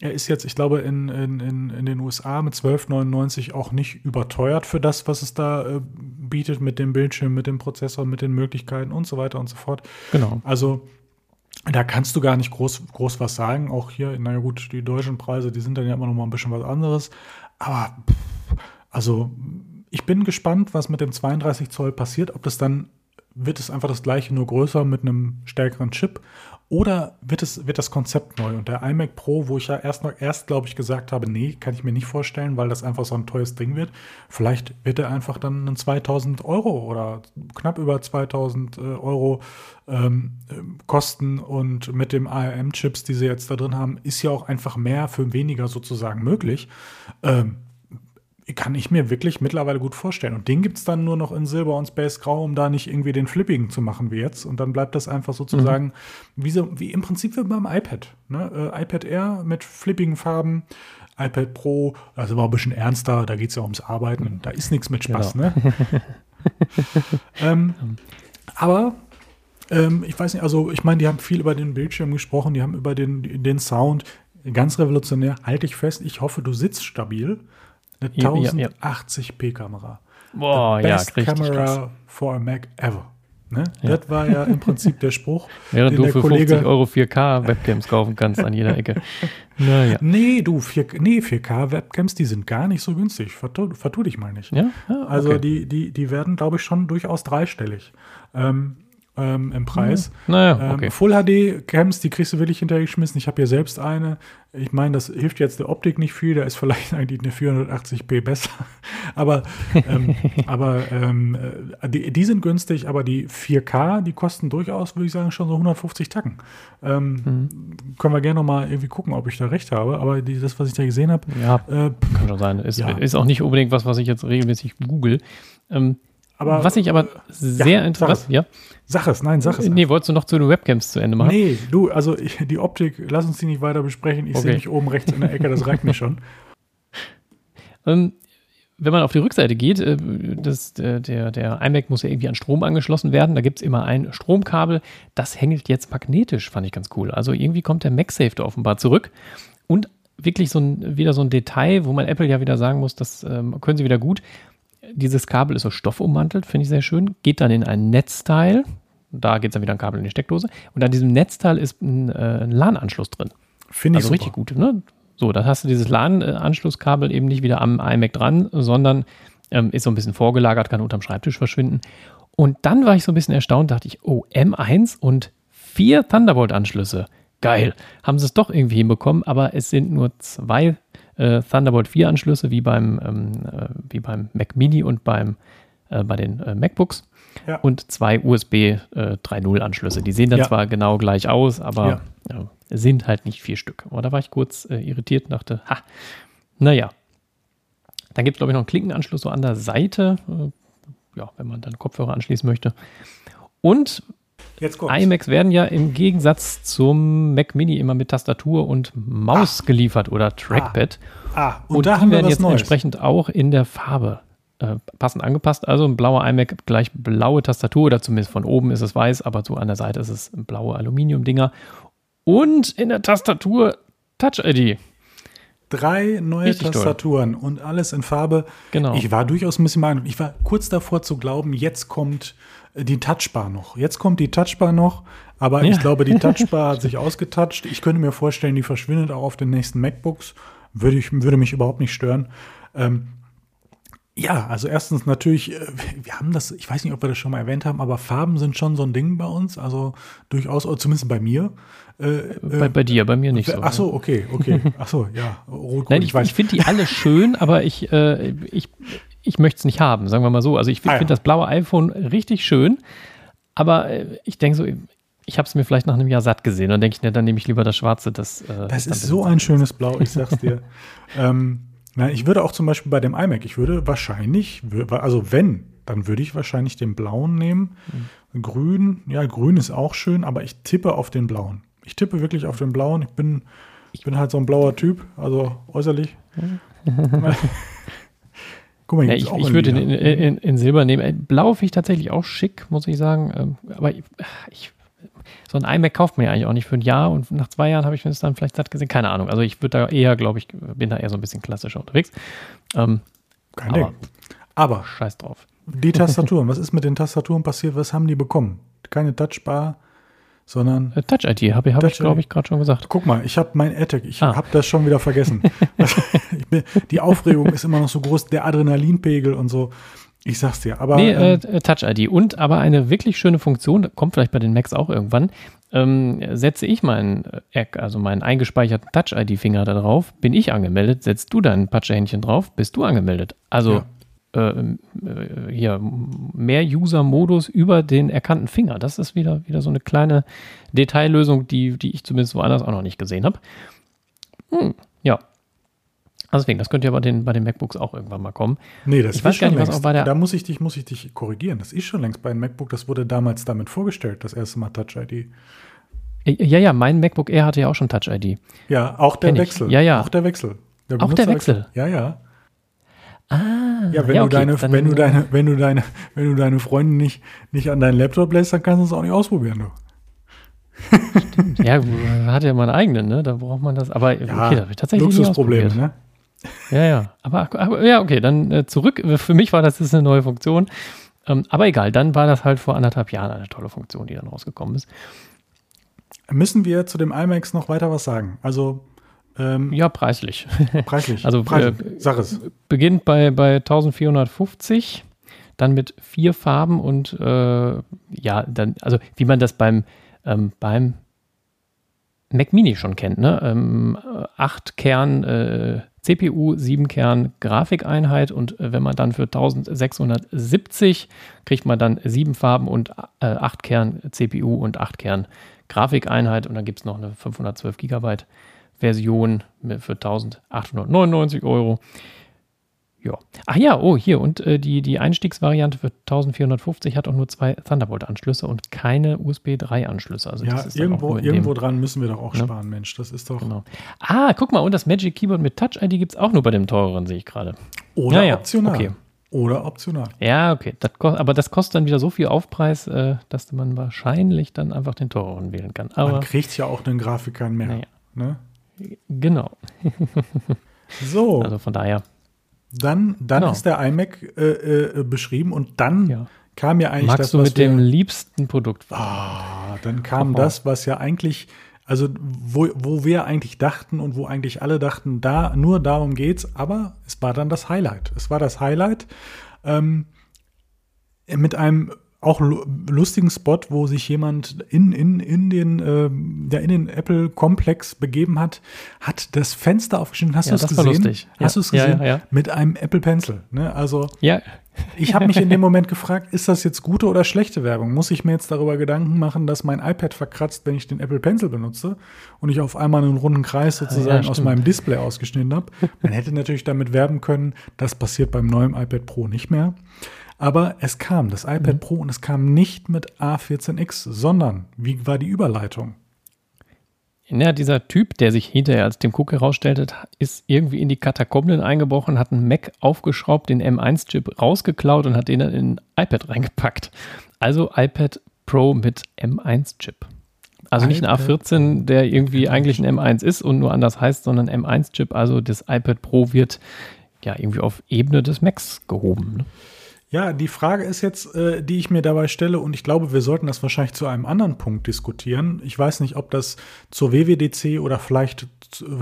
er ist jetzt, ich glaube, in, in, in, in den USA mit 12,99 auch nicht überteuert für das, was es da äh, bietet mit dem Bildschirm, mit dem Prozessor, mit den Möglichkeiten und so weiter und so fort. Genau. Also da kannst du gar nicht groß, groß was sagen. Auch hier, naja gut, die deutschen Preise, die sind dann ja immer noch mal ein bisschen was anderes. Aber also ich bin gespannt, was mit dem 32 Zoll passiert. Ob das dann wird es einfach das gleiche, nur größer mit einem stärkeren Chip oder wird, es, wird das Konzept neu? Und der iMac Pro, wo ich ja erst, erst glaube ich, gesagt habe, nee, kann ich mir nicht vorstellen, weil das einfach so ein teures Ding wird. Vielleicht wird er einfach dann einen 2000 Euro oder knapp über 2000 äh, Euro ähm, kosten. Und mit dem ARM-Chips, die sie jetzt da drin haben, ist ja auch einfach mehr für weniger sozusagen möglich. Ähm, kann ich mir wirklich mittlerweile gut vorstellen. Und den gibt es dann nur noch in Silber und Space Grau, um da nicht irgendwie den Flippigen zu machen wie jetzt. Und dann bleibt das einfach sozusagen mhm. wie, so, wie im Prinzip wie beim iPad. Ne? Äh, iPad Air mit flippigen Farben, iPad Pro, also war ein bisschen ernster, da geht es ja ums Arbeiten. Da ist nichts mit Spaß. Genau. Ne? ähm, aber ähm, ich weiß nicht, also ich meine, die haben viel über den Bildschirm gesprochen, die haben über den, den Sound. Ganz revolutionär, halte ich fest. Ich hoffe, du sitzt stabil. Eine 1080p Kamera. Boah, The best ja, Camera krass. for a Mac ever. Ne? Ja. Das war ja im Prinzip der Spruch. Während du für Kollege 50 Euro 4K-Webcams kaufen kannst an jeder Ecke. Naja. Nee, du, 4, nee, 4K-Webcams, die sind gar nicht so günstig. Vertu, vertu dich mal nicht. Ja? Ah, okay. Also die, die, die werden, glaube ich, schon durchaus dreistellig. Ähm, ähm, im Preis. Naja, ähm, okay. ähm, Full HD Cams, die kriegst du wirklich hintergeschmissen. Ich habe hier selbst eine. Ich meine, das hilft jetzt der Optik nicht viel. Da ist vielleicht eigentlich eine 480p besser. aber ähm, aber ähm, äh, die, die, sind günstig, aber die 4K, die kosten durchaus, würde ich sagen, schon so 150 Tacken. Mhm. Können wir gerne noch mal irgendwie gucken, ob ich da recht habe. Aber die, das, was ich da gesehen habe, ja, äh, kann schon sein. Ist, ja. ist auch nicht unbedingt was, was ich jetzt regelmäßig google. Ähm, aber, was ich aber sehr ja, interessant, ja. Sag es, nein, sag es. Nee, wolltest du noch zu den Webcams zu Ende machen? Nee, du, also ich, die Optik, lass uns die nicht weiter besprechen. Ich okay. sehe mich oben rechts in der Ecke, das reicht mir schon. Ähm, wenn man auf die Rückseite geht, äh, das, der, der iMac muss ja irgendwie an Strom angeschlossen werden. Da gibt es immer ein Stromkabel. Das hängt jetzt magnetisch, fand ich ganz cool. Also irgendwie kommt der MagSafe da offenbar zurück. Und wirklich so ein, wieder so ein Detail, wo man Apple ja wieder sagen muss, das ähm, können sie wieder gut dieses Kabel ist so stoffummantelt, finde ich sehr schön. Geht dann in ein Netzteil. Da geht es dann wieder ein Kabel in die Steckdose. Und an diesem Netzteil ist ein, äh, ein LAN-Anschluss drin. Finde ich also super. richtig gut. Ne? So, da hast du dieses LAN-Anschlusskabel eben nicht wieder am iMac dran, sondern ähm, ist so ein bisschen vorgelagert, kann unterm Schreibtisch verschwinden. Und dann war ich so ein bisschen erstaunt, dachte ich, oh, M1 und vier Thunderbolt-Anschlüsse. Geil. Haben sie es doch irgendwie hinbekommen, aber es sind nur zwei äh, Thunderbolt 4 Anschlüsse wie beim, ähm, äh, wie beim Mac Mini und beim, äh, bei den äh, MacBooks. Ja. Und zwei USB äh, 3.0 Anschlüsse. Die sehen dann ja. zwar genau gleich aus, aber ja. sind halt nicht vier Stück. Aber da war ich kurz äh, irritiert und dachte, ha, naja. Dann gibt es, glaube ich, noch einen Klinkenanschluss so an der Seite. ja, wenn man dann Kopfhörer anschließen möchte. Und Jetzt kommt's. iMacs werden ja im Gegensatz zum Mac Mini immer mit Tastatur und Maus ah. geliefert oder Trackpad. Ah, ah. und, und da haben wir werden jetzt Neues. entsprechend auch in der Farbe äh, passend angepasst. Also ein blauer iMac gleich blaue Tastatur oder zumindest von oben ist es weiß, aber so an der Seite ist es blaue Aluminiumdinger. Und in der Tastatur Touch ID. Drei neue Richtig Tastaturen toll. und alles in Farbe. Genau. Ich war durchaus ein bisschen beeindruckt. Ich war kurz davor zu glauben, jetzt kommt die Touchbar noch. Jetzt kommt die Touchbar noch, aber ja. ich glaube, die Touchbar hat sich ausgetatscht. Ich könnte mir vorstellen, die verschwindet auch auf den nächsten MacBooks. Würde, ich, würde mich überhaupt nicht stören. Ähm, ja, also erstens natürlich, äh, wir haben das, ich weiß nicht, ob wir das schon mal erwähnt haben, aber Farben sind schon so ein Ding bei uns, also durchaus, zumindest bei mir. Äh, bei, bei, dir, bei mir nicht so. Ach so, okay, okay. Ach so, ja. Rot, Nein, ich, ich, ich finde die alle schön, aber ich, äh, ich, ich möchte es nicht haben, sagen wir mal so. Also ich finde ah, ja. das blaue iPhone richtig schön, aber äh, ich denke so, ich habe es mir vielleicht nach einem Jahr satt gesehen. Dann denke ich, ne, dann nehme ich lieber das schwarze. Das, äh, das ist so ein schönes Blau, ich sag's dir. ähm, na, ich würde auch zum Beispiel bei dem iMac, ich würde wahrscheinlich, also wenn, dann würde ich wahrscheinlich den blauen nehmen. Mhm. Grün, ja, grün ist auch schön, aber ich tippe auf den blauen. Ich tippe wirklich auf den blauen. Ich bin, ich bin halt so ein blauer Typ, also äußerlich. Guck mal, ja, ich, ich würde in, in, in, Silber nehmen. Blau finde ich tatsächlich auch schick, muss ich sagen. Ähm, aber ich, ich, so ein iMac kauft man ja eigentlich auch nicht für ein Jahr und nach zwei Jahren habe ich mir das dann vielleicht satt gesehen. Keine Ahnung. Also ich würde da eher, glaube ich, bin da eher so ein bisschen klassischer unterwegs. Ähm, Kein aber, Ding. Aber scheiß drauf. Die Tastaturen, was ist mit den Tastaturen passiert? Was haben die bekommen? Keine Touchbar, sondern. Äh, Touch ID, habe hab ich, glaube ich, gerade schon gesagt. Guck mal, ich habe mein Attack, ich ah. habe das schon wieder vergessen. bin, die Aufregung ist immer noch so groß, der Adrenalinpegel und so. Ich sag's dir, aber. Nee, äh, ähm, Touch ID. Und aber eine wirklich schöne Funktion, kommt vielleicht bei den Macs auch irgendwann. Ähm, setze ich meinen, äh, also meinen eingespeicherten Touch ID-Finger da drauf, bin ich angemeldet, setzt du dein Patschehändchen drauf, bist du angemeldet. Also ja. Äh, äh, hier mehr User-Modus über den erkannten Finger. Das ist wieder, wieder so eine kleine Detaillösung, die, die ich zumindest woanders auch noch nicht gesehen habe. Hm, ja. Also deswegen, das könnte ja bei den, bei den MacBooks auch irgendwann mal kommen. Nee, das ich ist weiß schon gar nicht, längst. was auch bei der. Da muss ich, dich, muss ich dich korrigieren. Das ist schon längst bei einem MacBook. Das wurde damals damit vorgestellt, das erste Mal Touch ID. Ja, ja, mein MacBook Air hatte ja auch schon Touch ID. Ja, auch der Wechsel. Ja, ja. Auch der Wechsel. Der auch der Wechsel. Ja, ja. Ah, ja, wenn ja, okay, du deine, wenn du deine, wenn du deine, wenn du deine Freunde nicht, nicht an deinen Laptop lässt, dann kannst du es auch nicht ausprobieren, du. Stimmt. Ja, hat ja mal einen eigenen, ne? Da braucht man das. Aber ja, okay, da habe ich tatsächlich Luxusproblem, ne? Ja, ja. Aber, aber ja, okay, dann äh, zurück. Für mich war das ist eine neue Funktion. Ähm, aber egal, dann war das halt vor anderthalb Jahren eine tolle Funktion, die dann rausgekommen ist. Müssen wir zu dem IMAX noch weiter was sagen? Also ähm, ja, preislich. Preislich. also preislich. Äh, Sag es. Beginnt bei, bei 1450, dann mit vier Farben und äh, ja, dann, also wie man das beim, ähm, beim Mac Mini schon kennt, ne? Ähm, acht Kern äh, CPU, sieben Kern Grafikeinheit und äh, wenn man dann für 1670 kriegt man dann sieben Farben und äh, acht Kern CPU und acht Kern Grafikeinheit und dann gibt es noch eine 512 Gigabyte Version für 1899 Euro. Ja. Ach ja, oh, hier. Und äh, die, die Einstiegsvariante für 1450 hat auch nur zwei Thunderbolt-Anschlüsse und keine USB 3-Anschlüsse. Also ja, irgendwo, irgendwo dran müssen wir doch auch ne? sparen, Mensch. Das ist doch. Genau. Ah, guck mal, und das Magic Keyboard mit Touch-ID gibt es auch nur bei dem teureren, sehe ich gerade. Oder ja, optional. Okay. Oder optional. Ja, okay. Das aber das kostet dann wieder so viel Aufpreis, äh, dass man wahrscheinlich dann einfach den teureren wählen kann. Aber, man kriegt ja auch einen Grafiker mehr. Naja. Ne? Genau. so. Also von daher. Dann, dann genau. ist der iMac äh, äh, beschrieben und dann ja. kam ja eigentlich Magst das, du mit dem liebsten Produkt? Ah, dann kam oh. das, was ja eigentlich, also wo, wo wir eigentlich dachten und wo eigentlich alle dachten, da nur darum geht's, aber es war dann das Highlight. Es war das Highlight ähm, mit einem auch lustigen Spot, wo sich jemand in, in, in den, äh, ja, in den Apple-Komplex begeben hat, hat das Fenster aufgeschnitten. Hast ja, du es gesehen? Lustig. Hast ja. du es gesehen? Ja, Mit einem Apple Pencil. Ne? Also ja. ich habe mich in dem Moment gefragt, ist das jetzt gute oder schlechte Werbung? Muss ich mir jetzt darüber Gedanken machen, dass mein iPad verkratzt, wenn ich den Apple Pencil benutze und ich auf einmal einen runden Kreis sozusagen aus meinem Display ausgeschnitten habe? Man hätte natürlich damit werben können, das passiert beim neuen iPad Pro nicht mehr. Aber es kam, das iPad mhm. Pro, und es kam nicht mit A14X, sondern wie war die Überleitung? Ja, dieser Typ, der sich hinterher als Tim Cook herausstellte, ist irgendwie in die Katakomben eingebrochen, hat einen Mac aufgeschraubt, den M1-Chip rausgeklaut und hat den dann in ein iPad reingepackt. Also iPad Pro mit M1-Chip. Also nicht ein A14, der irgendwie eigentlich ein M1 ist und nur anders heißt, sondern M1-Chip. Also das iPad Pro wird ja irgendwie auf Ebene des Macs gehoben. Ne? Ja, die Frage ist jetzt, äh, die ich mir dabei stelle, und ich glaube, wir sollten das wahrscheinlich zu einem anderen Punkt diskutieren. Ich weiß nicht, ob das zur WWDC oder vielleicht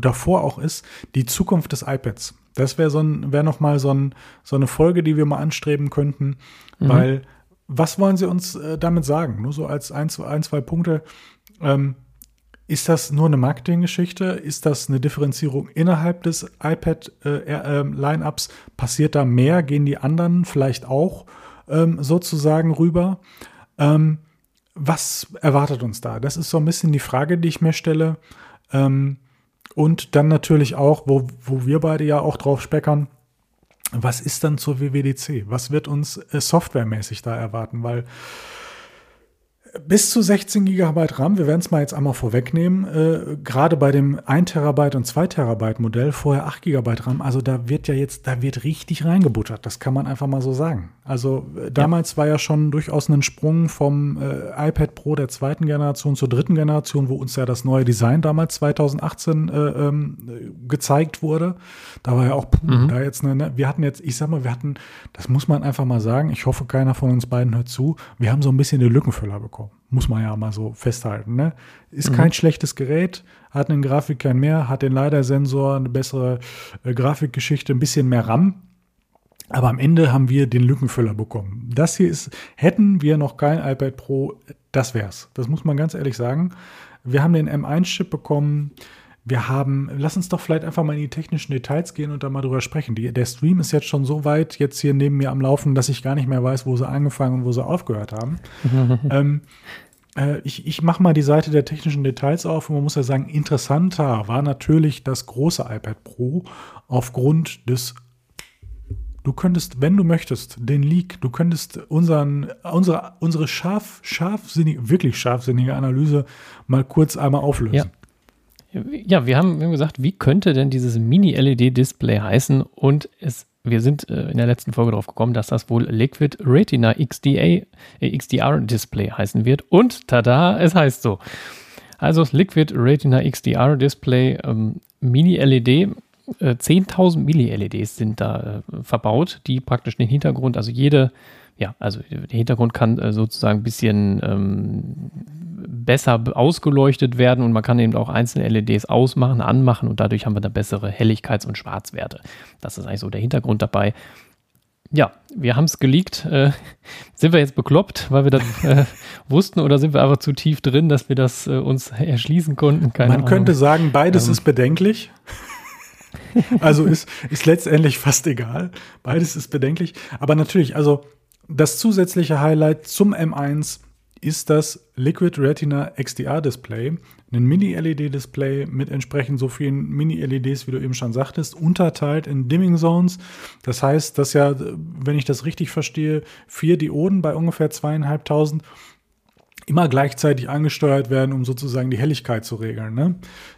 davor auch ist, die Zukunft des iPads. Das wäre so ein, wäre noch mal so, ein, so eine Folge, die wir mal anstreben könnten, mhm. weil was wollen Sie uns äh, damit sagen? Nur so als ein, zwei, ein, zwei Punkte. Ähm, ist das nur eine Marketinggeschichte? Ist das eine Differenzierung innerhalb des iPad-Lineups? Äh, äh, Passiert da mehr? Gehen die anderen vielleicht auch ähm, sozusagen rüber? Ähm, was erwartet uns da? Das ist so ein bisschen die Frage, die ich mir stelle. Ähm, und dann natürlich auch, wo, wo wir beide ja auch drauf speckern, was ist dann zur WWDC? Was wird uns äh, softwaremäßig da erwarten? Weil bis zu 16 GB RAM, wir werden es mal jetzt einmal vorwegnehmen, äh, gerade bei dem 1 Terabyte und 2 Terabyte Modell, vorher 8 GB RAM, also da wird ja jetzt, da wird richtig reingebuttert, das kann man einfach mal so sagen. Also äh, damals ja. war ja schon durchaus ein Sprung vom äh, iPad Pro der zweiten Generation zur dritten Generation, wo uns ja das neue Design damals 2018 äh, ähm, gezeigt wurde. Da war ja auch, puh, mhm. da jetzt eine, ne, wir hatten jetzt, ich sag mal, wir hatten, das muss man einfach mal sagen, ich hoffe, keiner von uns beiden hört zu, wir haben so ein bisschen die Lückenfüller bekommen. Muss man ja mal so festhalten. Ne? Ist mhm. kein schlechtes Gerät, hat einen Grafikkern mehr, hat den LiDAR-Sensor, eine bessere äh, Grafikgeschichte, ein bisschen mehr RAM. Aber am Ende haben wir den Lückenfüller bekommen. Das hier ist, hätten wir noch kein iPad Pro, das wär's. Das muss man ganz ehrlich sagen. Wir haben den M1-Chip bekommen. Wir haben, lass uns doch vielleicht einfach mal in die technischen Details gehen und da mal drüber sprechen. Die, der Stream ist jetzt schon so weit jetzt hier neben mir am Laufen, dass ich gar nicht mehr weiß, wo sie angefangen und wo sie aufgehört haben. ähm, äh, ich ich mache mal die Seite der technischen Details auf und man muss ja sagen, interessanter war natürlich das große iPad Pro aufgrund des Du könntest, wenn du möchtest, den Leak, du könntest unseren, unsere, unsere scharf, scharfsinnige, wirklich scharfsinnige Analyse mal kurz einmal auflösen. Ja. Ja, wir haben, gesagt, wie könnte denn dieses Mini-LED-Display heißen? Und es, wir sind äh, in der letzten Folge darauf gekommen, dass das wohl Liquid Retina XDA, äh, XDR Display heißen wird. Und tada, es heißt so. Also das Liquid Retina XDR Display ähm, Mini-LED, äh, 10.000 Mini-LEDs sind da äh, verbaut, die praktisch den Hintergrund, also jede ja, also der Hintergrund kann äh, sozusagen ein bisschen ähm, besser ausgeleuchtet werden und man kann eben auch einzelne LEDs ausmachen, anmachen und dadurch haben wir da bessere Helligkeits- und Schwarzwerte. Das ist eigentlich so der Hintergrund dabei. Ja, wir haben es geleakt. Äh, sind wir jetzt bekloppt, weil wir das äh, wussten oder sind wir einfach zu tief drin, dass wir das äh, uns erschließen konnten? Keine Man Ahnung. könnte sagen, beides ähm. ist bedenklich. also ist, ist letztendlich fast egal. Beides ist bedenklich. Aber natürlich, also das zusätzliche Highlight zum M1 ist das Liquid Retina XDR Display, ein Mini-LED-Display mit entsprechend so vielen Mini-LEDs, wie du eben schon sagtest, unterteilt in Dimming Zones. Das heißt, dass ja, wenn ich das richtig verstehe, vier Dioden bei ungefähr zweieinhalbtausend immer gleichzeitig angesteuert werden, um sozusagen die Helligkeit zu regeln. Ne?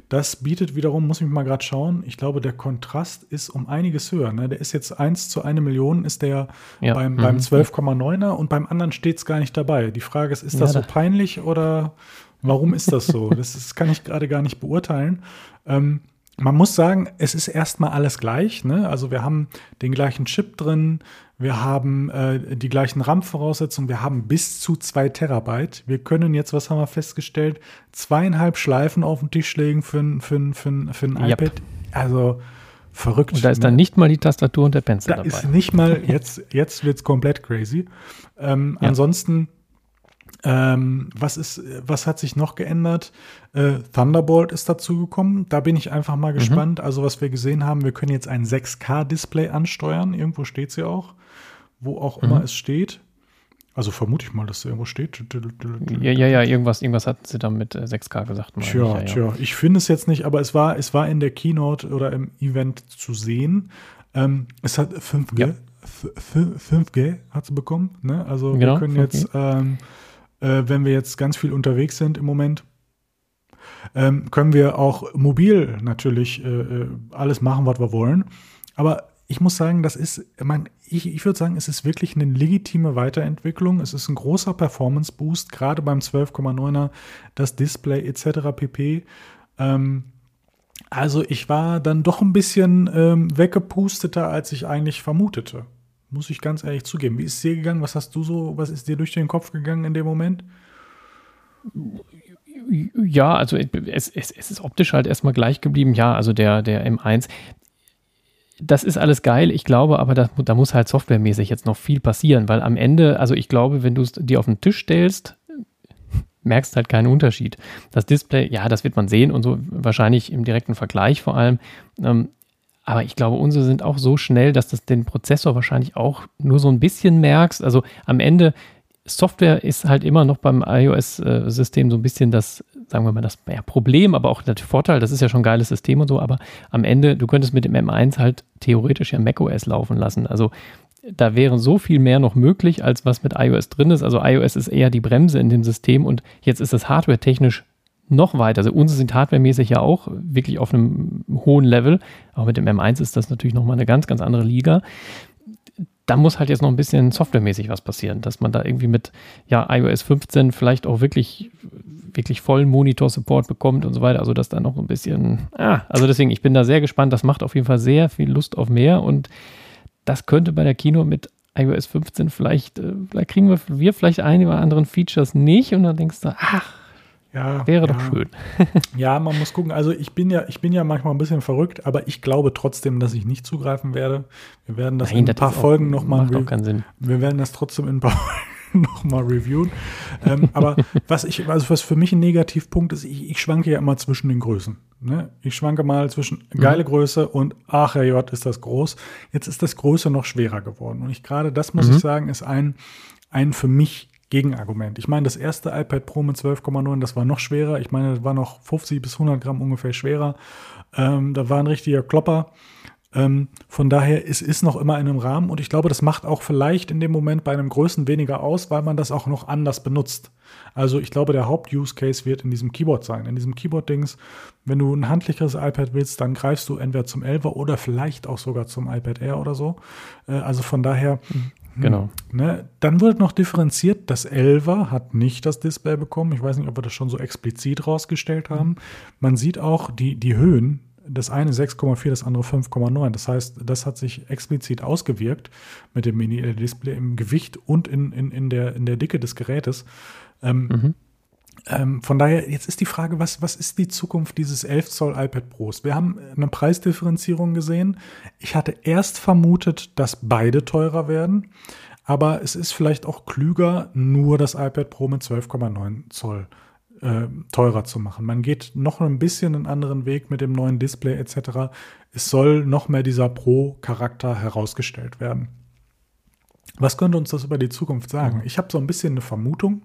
Das bietet wiederum, muss ich mal gerade schauen, ich glaube, der Kontrast ist um einiges höher. Ne? Der ist jetzt 1 zu 1 Million, ist der ja. beim, mhm. beim 12,9er und beim anderen steht es gar nicht dabei. Die Frage ist, ist das ja, so peinlich oder warum ist das so? das, ist, kann ich gerade gar nicht beurteilen. Ähm, man muss sagen, es ist erstmal alles gleich. Ne? Also wir haben den gleichen Chip drin, wir haben äh, die gleichen RAM-Voraussetzungen, wir haben bis zu zwei Terabyte. Wir können jetzt, was haben wir festgestellt, zweieinhalb Schleifen auf den Tisch legen für, für, für, für ein yep. iPad. Also verrückt. Und da ist dann nicht mal die Tastatur und der Pencil da dabei. Da ist nicht mal, jetzt, jetzt wird es komplett crazy. Ähm, ja. Ansonsten ähm, was ist, was hat sich noch geändert? Äh, Thunderbolt ist dazugekommen. Da bin ich einfach mal mhm. gespannt. Also, was wir gesehen haben, wir können jetzt ein 6K-Display ansteuern. Irgendwo steht ja auch. Wo auch mhm. immer es steht. Also vermute ich mal, dass es irgendwo steht. Ja, ja, ja, irgendwas, irgendwas hat sie dann mit 6K äh, gesagt. Tja, ich, ja, tja. Ja. Ich finde es jetzt nicht, aber es war, es war in der Keynote oder im Event zu sehen. Ähm, es hat 5G, ja. 5G hat sie bekommen. Ne? Also genau, wir können 5G. jetzt, ähm, äh, wenn wir jetzt ganz viel unterwegs sind im Moment, ähm, können wir auch mobil natürlich äh, äh alles machen, was wir wollen. Aber ich muss sagen, das ist, man, ich, ich würde sagen, es ist wirklich eine legitime Weiterentwicklung. Es ist ein großer Performance-Boost, gerade beim 12,9er, das Display etc. pp. Ähm, also ich war dann doch ein bisschen ähm, weggepusteter, als ich eigentlich vermutete. Muss ich ganz ehrlich zugeben. Wie ist es dir gegangen? Was hast du so, was ist dir durch den Kopf gegangen in dem Moment? Ja, also es, es, es ist optisch halt erstmal gleich geblieben. Ja, also der, der M1. Das ist alles geil. Ich glaube aber, da, da muss halt softwaremäßig jetzt noch viel passieren, weil am Ende, also ich glaube, wenn du es dir auf den Tisch stellst, merkst halt keinen Unterschied. Das Display, ja, das wird man sehen und so wahrscheinlich im direkten Vergleich vor allem. Ähm, aber ich glaube, unsere sind auch so schnell, dass das den Prozessor wahrscheinlich auch nur so ein bisschen merkst. Also am Ende, Software ist halt immer noch beim iOS-System so ein bisschen das, sagen wir mal, das ja, Problem, aber auch der Vorteil. Das ist ja schon ein geiles System und so. Aber am Ende, du könntest mit dem M1 halt theoretisch ja macOS laufen lassen. Also da wäre so viel mehr noch möglich, als was mit iOS drin ist. Also iOS ist eher die Bremse in dem System und jetzt ist es hardware-technisch noch weiter. Also unsere sind hardwaremäßig ja auch wirklich auf einem hohen Level, aber mit dem M1 ist das natürlich nochmal eine ganz, ganz andere Liga. Da muss halt jetzt noch ein bisschen softwaremäßig was passieren, dass man da irgendwie mit ja, iOS 15 vielleicht auch wirklich, wirklich vollen Monitor-Support bekommt und so weiter. Also dass da noch ein bisschen, ah, also deswegen, ich bin da sehr gespannt. Das macht auf jeden Fall sehr viel Lust auf mehr und das könnte bei der Kino mit iOS 15 vielleicht, äh, vielleicht kriegen wir, wir vielleicht ein oder anderen Features nicht und dann denkst du, ach, ja, wäre ja. doch schön. ja, man muss gucken. Also ich bin ja, ich bin ja manchmal ein bisschen verrückt, aber ich glaube trotzdem, dass ich nicht zugreifen werde. Wir werden das Nein, in ein paar Folgen nochmal. Macht auch keinen Sinn. Wir werden das trotzdem in ein paar nochmal reviewen. ähm, aber was ich, also was für mich ein Negativpunkt ist, ich, ich schwanke ja immer zwischen den Größen. Ne? Ich schwanke mal zwischen geile mhm. Größe und ach Gott, ist das groß. Jetzt ist das Größe noch schwerer geworden. Und ich gerade, das muss mhm. ich sagen, ist ein, ein für mich Gegenargument. Ich meine, das erste iPad Pro mit 12,9, das war noch schwerer. Ich meine, das war noch 50 bis 100 Gramm ungefähr schwerer. Ähm, da war ein richtiger Klopper. Ähm, von daher, es ist noch immer in einem Rahmen und ich glaube, das macht auch vielleicht in dem Moment bei einem Größen weniger aus, weil man das auch noch anders benutzt. Also ich glaube, der Haupt-Use-Case wird in diesem Keyboard sein. In diesem Keyboard-Dings, wenn du ein handlicheres iPad willst, dann greifst du entweder zum 11er oder vielleicht auch sogar zum iPad Air oder so. Äh, also von daher, hm, Genau. Ne? Dann wird noch differenziert, das 11er hat nicht das Display bekommen. Ich weiß nicht, ob wir das schon so explizit rausgestellt haben. Man sieht auch die, die Höhen das eine 6,4, das andere 5,9. Das heißt, das hat sich explizit ausgewirkt mit dem Mini-Display im Gewicht und in, in, in, der, in der Dicke des Gerätes. Ähm, mhm. Ähm, von daher, jetzt ist die Frage, was, was ist die Zukunft dieses 11 Zoll iPad Pros? Wir haben eine Preisdifferenzierung gesehen. Ich hatte erst vermutet, dass beide teurer werden. Aber es ist vielleicht auch klüger, nur das iPad Pro mit 12,9 Zoll äh, teurer zu machen. Man geht noch ein bisschen einen anderen Weg mit dem neuen Display etc. Es soll noch mehr dieser Pro-Charakter herausgestellt werden. Was könnte uns das über die Zukunft sagen? Ich habe so ein bisschen eine Vermutung,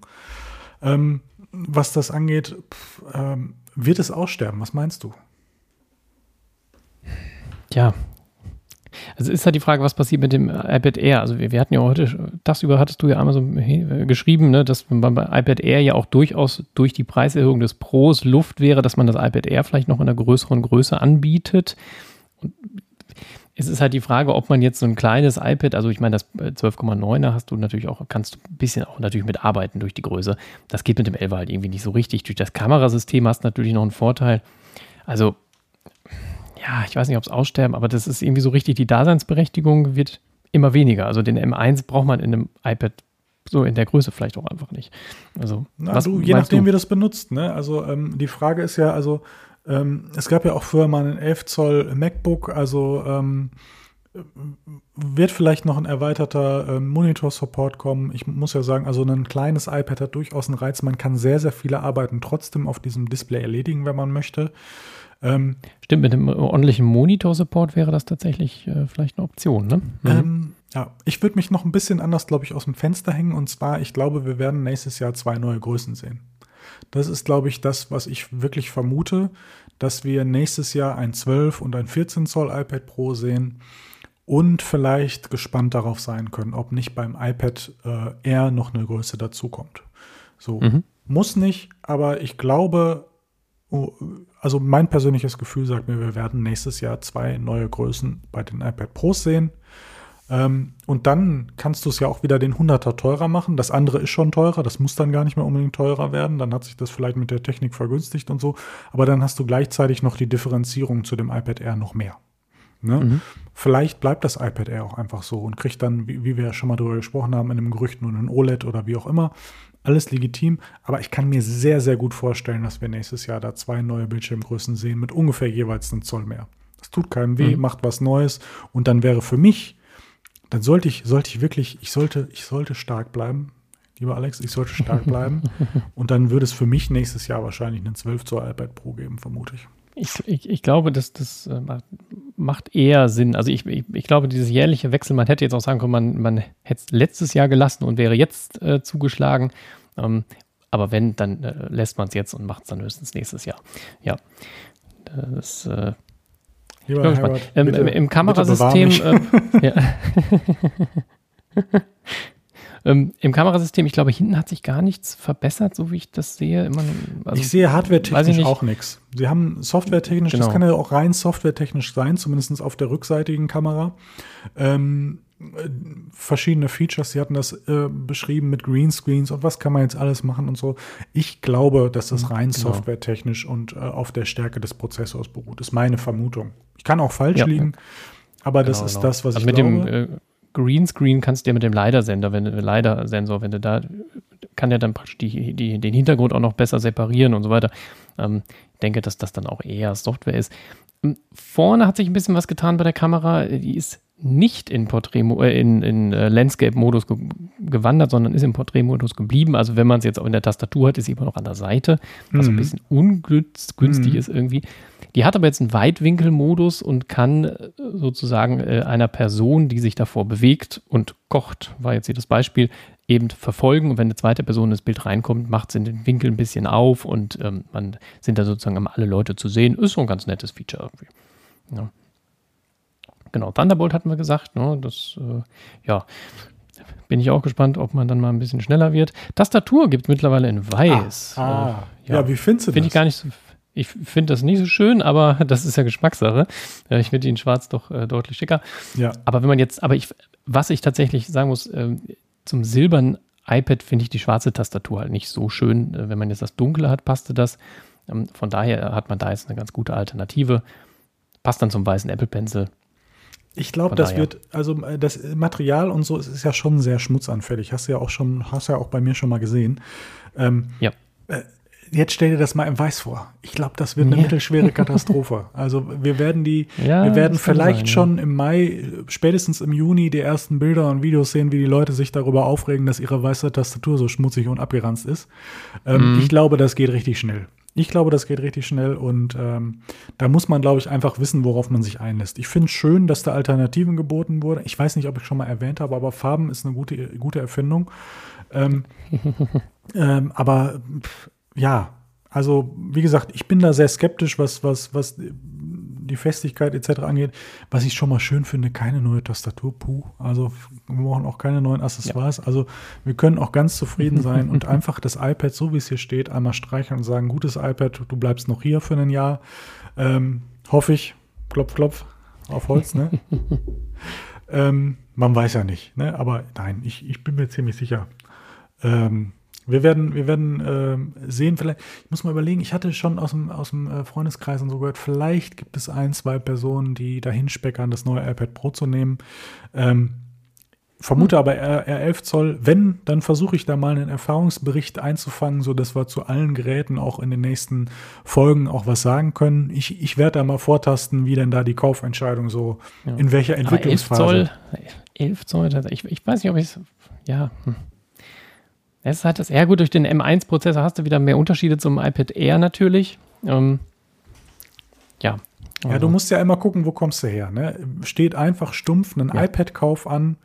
ähm, was das angeht. Pff, ähm, wird es aussterben? Was meinst du? Ja, also ist halt die Frage, was passiert mit dem iPad Air? Also wir, wir hatten ja heute, das über hattest du ja einmal so äh, geschrieben, ne, dass beim iPad Air ja auch durchaus durch die Preiserhöhung des Pros Luft wäre, dass man das iPad Air vielleicht noch in einer größeren Größe anbietet. Und es ist halt die Frage, ob man jetzt so ein kleines iPad, also ich meine, das 12,9er hast du natürlich auch, kannst du ein bisschen auch natürlich mitarbeiten durch die Größe. Das geht mit dem 11 halt irgendwie nicht so richtig. Durch das Kamerasystem hast du natürlich noch einen Vorteil. Also ja, ich weiß nicht, ob es aussterben, aber das ist irgendwie so richtig, die Daseinsberechtigung wird immer weniger. Also den M1 braucht man in einem iPad so in der Größe vielleicht auch einfach nicht. Also, Na, was, du, je nachdem, du? wie das benutzt. Ne? Also ähm, die Frage ist ja, also ähm, es gab ja auch früher mal einen 11 Zoll MacBook, also ähm, wird vielleicht noch ein erweiterter ähm, Monitor-Support kommen. Ich muss ja sagen, also ein kleines iPad hat durchaus einen Reiz. Man kann sehr, sehr viele Arbeiten trotzdem auf diesem Display erledigen, wenn man möchte. Ähm, Stimmt, mit dem ordentlichen Monitor-Support wäre das tatsächlich äh, vielleicht eine Option, ne? Mhm. Ähm, ja, ich würde mich noch ein bisschen anders, glaube ich, aus dem Fenster hängen. Und zwar, ich glaube, wir werden nächstes Jahr zwei neue Größen sehen. Das ist, glaube ich, das, was ich wirklich vermute, dass wir nächstes Jahr ein 12 und ein 14 Zoll iPad Pro sehen. und vielleicht gespannt darauf sein können, ob nicht beim iPad äh, Air noch eine Größe dazukommt. So, mhm. muss nicht, aber ich glaube, oh, also mein persönliches Gefühl sagt mir, wir werden nächstes Jahr zwei neue Größen bei den iPad Pros sehen. Ähm, und dann kannst du es ja auch wieder den 100er teurer machen. Das andere ist schon teurer, das muss dann gar nicht mehr unbedingt teurer werden. Dann hat sich das vielleicht mit der Technik vergünstigt und so. Aber dann hast du gleichzeitig noch die Differenzierung zu dem iPad Air noch mehr. Ne? Mhm. Vielleicht bleibt das iPad Air auch einfach so und kriegt dann, wie, wie wir schon mal darüber gesprochen haben, in einem Gerücht nur ein OLED oder wie auch immer. Alles legitim, aber ich kann mir sehr, sehr gut vorstellen, dass wir nächstes Jahr da zwei neue Bildschirmgrößen sehen mit ungefähr jeweils einem Zoll mehr. Das tut keinem weh, mhm. macht was Neues und dann wäre für mich, dann sollte ich, sollte ich wirklich, ich sollte, ich sollte stark bleiben. Lieber Alex, ich sollte stark bleiben. und dann würde es für mich nächstes Jahr wahrscheinlich einen 12 Zoll iPad Pro geben, vermute ich. Ich, ich, ich glaube, dass das äh, macht eher Sinn. Also ich, ich, ich, glaube, dieses jährliche Wechsel, man hätte jetzt auch sagen können, man, man hätte es letztes Jahr gelassen und wäre jetzt äh, zugeschlagen. Ähm, aber wenn, dann äh, lässt man es jetzt und macht es dann höchstens nächstes Jahr. Ja. Das äh, Lieber Herbert, ähm, bitte, Im Kamerasystem. Äh, ja. Ähm, Im Kamerasystem, ich glaube, hinten hat sich gar nichts verbessert, so wie ich das sehe. Immer, also, ich sehe hardware-technisch auch nichts. Sie haben software-technisch, genau. das kann ja auch rein software-technisch sein, zumindest auf der rückseitigen Kamera. Ähm, verschiedene Features, Sie hatten das äh, beschrieben mit Greenscreens und was kann man jetzt alles machen und so. Ich glaube, dass das rein genau. softwaretechnisch und äh, auf der Stärke des Prozessors beruht. Ist meine Vermutung. Ich kann auch falsch ja. liegen, aber genau, das ist genau. das, was also ich mit glaube. Dem, äh, Greenscreen kannst du dir mit dem LiDAR-Sender, wenn LiDAR-Sensor, wenn du da, kann der dann praktisch die, die, den Hintergrund auch noch besser separieren und so weiter. Ähm, ich denke, dass das dann auch eher Software ist. Ähm, vorne hat sich ein bisschen was getan bei der Kamera. Die ist nicht in Portrait, äh, in, in äh, Landscape-Modus ge gewandert, sondern ist im Portrait-Modus geblieben. Also wenn man es jetzt auch in der Tastatur hat, ist sie immer noch an der Seite, was mhm. ein bisschen ungünstig mhm. ist irgendwie. Die hat aber jetzt einen Weitwinkelmodus und kann äh, sozusagen äh, einer Person, die sich davor bewegt und kocht, war jetzt hier das Beispiel, eben verfolgen. Und wenn eine zweite Person ins Bild reinkommt, macht sie den Winkel ein bisschen auf und ähm, man sind da sozusagen immer alle Leute zu sehen. Ist so ein ganz nettes Feature irgendwie. Ja. Genau, Thunderbolt hatten wir gesagt. Ne? Das, äh, ja, bin ich auch gespannt, ob man dann mal ein bisschen schneller wird. Tastatur gibt es mittlerweile in weiß. Ah, ah. Äh, ja. ja. wie findest du Finde ich gar nicht so. Ich finde das nicht so schön, aber das ist ja Geschmackssache. Ich finde ihn schwarz doch äh, deutlich schicker. Ja. Aber wenn man jetzt, aber ich, was ich tatsächlich sagen muss, äh, zum silbernen iPad finde ich die schwarze Tastatur halt nicht so schön. Äh, wenn man jetzt das Dunkle hat, passte das. Ähm, von daher hat man da jetzt eine ganz gute Alternative. Passt dann zum weißen Apple Pencil. Ich glaube, das wird, also äh, das Material und so ist ja schon sehr schmutzanfällig. Hast du ja auch schon, hast ja auch bei mir schon mal gesehen. Ähm, ja. Äh, jetzt stell dir das mal im Weiß vor. Ich glaube, das wird eine ja. mittelschwere Katastrophe. Also wir werden die, ja, wir werden vielleicht sein, schon ja. im Mai, spätestens im Juni die ersten Bilder und Videos sehen, wie die Leute sich darüber aufregen, dass ihre weiße Tastatur so schmutzig und abgeranzt ist. Ähm, mhm. Ich glaube, das geht richtig schnell. Ich glaube, das geht richtig schnell und ähm, da muss man, glaube ich, einfach wissen, worauf man sich einlässt. Ich finde es schön, dass da Alternativen geboten wurden. Ich weiß nicht, ob ich schon mal erwähnt habe, aber Farben ist eine gute, gute Erfindung. Ähm, ähm, aber pff, ja, also wie gesagt, ich bin da sehr skeptisch, was, was, was die Festigkeit etc. angeht. Was ich schon mal schön finde, keine neue Tastatur, puh. Also wir brauchen auch keine neuen Accessoires. Ja. Also wir können auch ganz zufrieden sein und einfach das iPad, so wie es hier steht, einmal streichen und sagen, gutes iPad, du bleibst noch hier für ein Jahr. Ähm, hoffe ich. Klopf, klopf auf Holz, ne? ähm, man weiß ja nicht, ne? Aber nein, ich, ich bin mir ziemlich sicher. Ähm, wir werden, wir werden äh, sehen, vielleicht, ich muss mal überlegen, ich hatte schon aus dem, aus dem äh, Freundeskreis und so gehört, vielleicht gibt es ein, zwei Personen, die dahin speckern, das neue iPad Pro zu nehmen. Ähm, vermute aber R, R11 Zoll. Wenn, dann versuche ich da mal einen Erfahrungsbericht einzufangen, sodass wir zu allen Geräten auch in den nächsten Folgen auch was sagen können. Ich, ich werde da mal vortasten, wie denn da die Kaufentscheidung so, ja. in welcher Entwicklungsphase. 11 Zoll, 11 Zoll, ich, ich weiß nicht, ob ich es, ja, hm. Es ist halt das, ja gut, durch den M1-Prozessor hast du wieder mehr Unterschiede zum iPad Air natürlich. Ähm, ja. Ja, du musst ja immer gucken, wo kommst du her. Ne? Steht einfach stumpf ein ja. iPad-Kauf an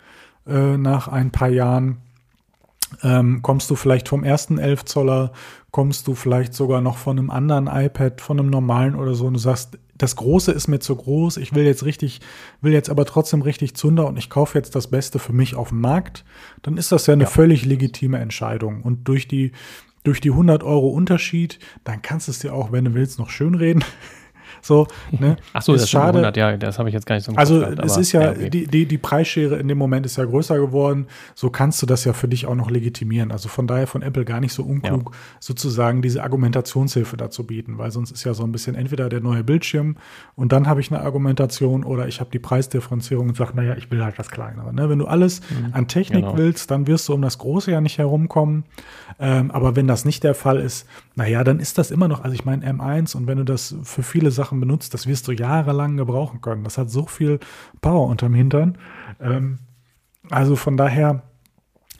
äh, nach ein paar Jahren. Ähm, kommst du vielleicht vom ersten 11 Zoller, kommst du vielleicht sogar noch von einem anderen iPad, von einem normalen oder so und du sagst, das Große ist mir zu groß, ich will jetzt richtig, will jetzt aber trotzdem richtig Zunder und ich kaufe jetzt das Beste für mich auf dem Markt, dann ist das ja eine ja. völlig legitime Entscheidung. Und durch die, durch die 100 Euro Unterschied, dann kannst du es dir auch, wenn du willst, noch schönreden. So, ne? Ach so, ist das schade. 100, ja, das habe ich jetzt gar nicht so Also gehabt, es ist ja, ja okay. die, die, die Preisschere in dem Moment ist ja größer geworden. So kannst du das ja für dich auch noch legitimieren. Also von daher von Apple gar nicht so unklug, ja. sozusagen diese Argumentationshilfe dazu bieten, weil sonst ist ja so ein bisschen entweder der neue Bildschirm und dann habe ich eine Argumentation oder ich habe die Preisdifferenzierung und sage, naja, ich will halt das Kleinere. Ne? Wenn du alles mhm, an Technik genau. willst, dann wirst du um das Große ja nicht herumkommen. Ähm, aber wenn das nicht der Fall ist, naja, dann ist das immer noch, also ich meine M1 und wenn du das für viele Sachen benutzt, das wirst du jahrelang gebrauchen können. Das hat so viel Power unterm Hintern. Ähm, also von daher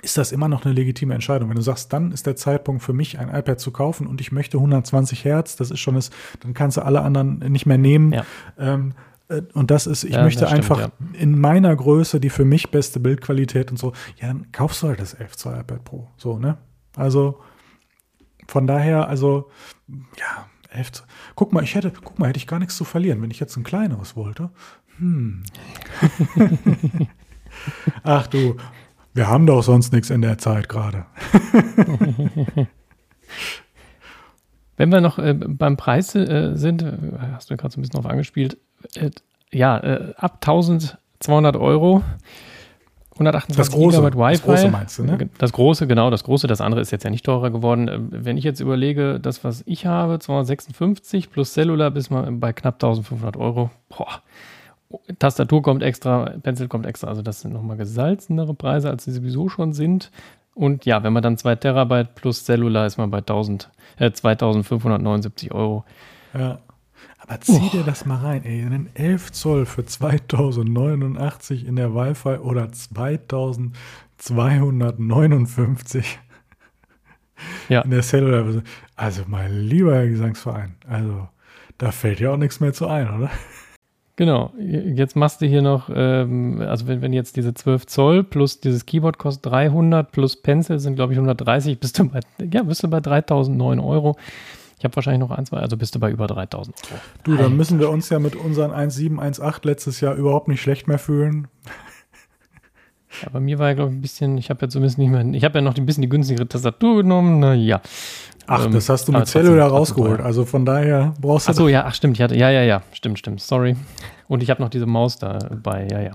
ist das immer noch eine legitime Entscheidung. Wenn du sagst, dann ist der Zeitpunkt für mich, ein iPad zu kaufen und ich möchte 120 Hertz, das ist schon das, dann kannst du alle anderen nicht mehr nehmen. Ja. Ähm, äh, und das ist, ich ja, möchte stimmt, einfach ja. in meiner Größe die für mich beste Bildqualität und so, ja, dann kaufst du halt das 11 Zoll iPad Pro. So, ne? Also, von daher, also, ja, 11. Guck mal, ich hätte, guck mal, hätte ich gar nichts zu verlieren, wenn ich jetzt ein kleineres wollte. Hm. Ach du, wir haben doch sonst nichts in der Zeit gerade. Wenn wir noch äh, beim Preis äh, sind, äh, hast du gerade so ein bisschen drauf angespielt, äh, ja, äh, ab 1200 Euro 128 das große, Gigabyte Wi-Fi. Das große meinst du, ne? Das große, genau, das große. Das andere ist jetzt ja nicht teurer geworden. Ähm, wenn ich jetzt überlege, das, was ich habe, 256 plus Cellular bis mal bei knapp 1500 Euro. Boah. Tastatur kommt extra, Pencil kommt extra. Also das sind nochmal gesalzenere Preise, als sie sowieso schon sind. Und ja, wenn man dann 2 Terabyte plus Cellular ist man bei 1000, äh, 2579 Euro. Ja. Aber zieh oh. dir das mal rein, ey. Einen 11 Zoll für 2089 in der Wi-Fi oder 2259 ja. in der Cellular. Also mein lieber Herr Gesangsverein, also da fällt ja auch nichts mehr zu ein, oder? Genau, jetzt machst du hier noch, ähm, also wenn, wenn jetzt diese 12 Zoll plus dieses Keyboard kostet 300 plus Pencil sind glaube ich 130, bist du bei, ja, bist du bei 3009 Euro. Ich habe wahrscheinlich noch ein, zwei, also bist du bei über 3000 Euro. Du, dann müssen wir uns ja mit unseren 1,718 letztes Jahr überhaupt nicht schlecht mehr fühlen. Ja, bei mir war ja, glaube ich, ein bisschen, ich habe ja zumindest nicht mehr, ich habe ja noch ein bisschen die günstigere Tastatur genommen, na ja. Ach, ähm, das hast du mit Cellular rausgeholt, also von daher brauchst du. Ach so, ja, ach stimmt, ich hatte, ja, ja, ja, stimmt, stimmt, sorry. Und ich habe noch diese Maus dabei, ja, ja.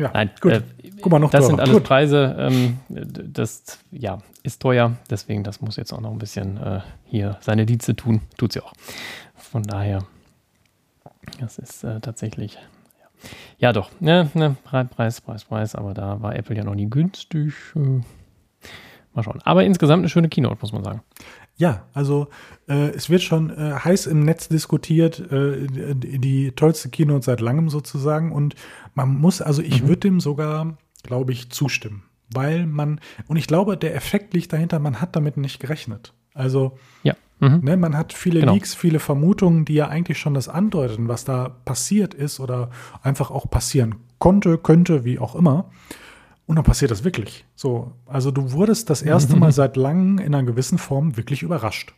Ja, Nein, gut. Äh, Guck mal, noch Das teurer. sind alles gut. Preise, ähm, das, ja, ist teuer, deswegen das muss jetzt auch noch ein bisschen äh, hier seine Dienste tun. Tut sie auch. Von daher, das ist äh, tatsächlich, ja. ja doch, ne, ne, Preis, Preis, Preis, aber da war Apple ja noch nie günstig. Äh, mal schauen. Aber insgesamt eine schöne Keynote, muss man sagen. Ja, also äh, es wird schon äh, heiß im Netz diskutiert, äh, die, die, tollste Keynote seit langem sozusagen. Und man muss, also ich mhm. würde dem sogar, glaube ich, zustimmen weil man, und ich glaube, der Effekt liegt dahinter, man hat damit nicht gerechnet. Also, ja. Mhm. Ne, man hat viele genau. Leaks, viele Vermutungen, die ja eigentlich schon das andeuten, was da passiert ist oder einfach auch passieren konnte, könnte, wie auch immer. Und dann passiert das wirklich. So, also du wurdest das erste Mal seit langem in einer gewissen Form wirklich überrascht.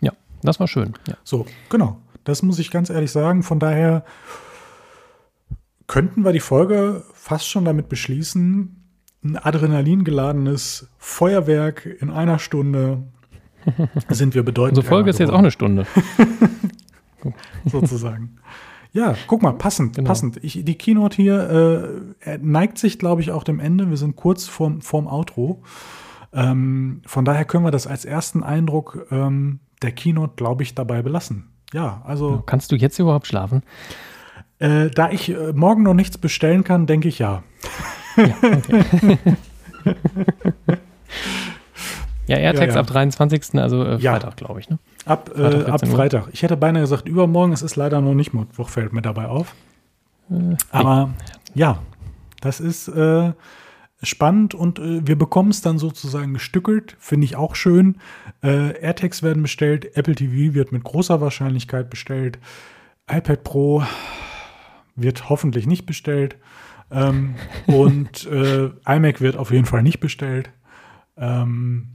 Ja, das war schön. Ja. So, genau. Das muss ich ganz ehrlich sagen. Von daher könnten wir die Folge fast schon damit beschließen, ein adrenalingeladenes Feuerwerk in einer Stunde sind wir bedeutend. Unsere Folge ist jetzt auch eine Stunde. Sozusagen. Ja, guck mal, passend, genau. passend. Ich, die Keynote hier äh, neigt sich, glaube ich, auch dem Ende. Wir sind kurz vorm, vorm Outro. Ähm, von daher können wir das als ersten Eindruck ähm, der Keynote, glaube ich, dabei belassen. Ja, also. Kannst du jetzt überhaupt schlafen? Äh, da ich äh, morgen noch nichts bestellen kann, denke ich ja. Ja, okay. ja AirTags ja, ja. ab 23. also äh, Freitag, glaube ich. Ne? Ab, äh, ab Freitag. Ich hätte beinahe gesagt übermorgen, es ist leider noch nicht Mittwoch, fällt mir dabei auf. Äh, Aber ja, das ist äh, spannend und äh, wir bekommen es dann sozusagen gestückelt, finde ich auch schön. Äh, AirTags werden bestellt, Apple TV wird mit großer Wahrscheinlichkeit bestellt, iPad Pro wird hoffentlich nicht bestellt. Ähm, und äh, iMac wird auf jeden Fall nicht bestellt. Ähm,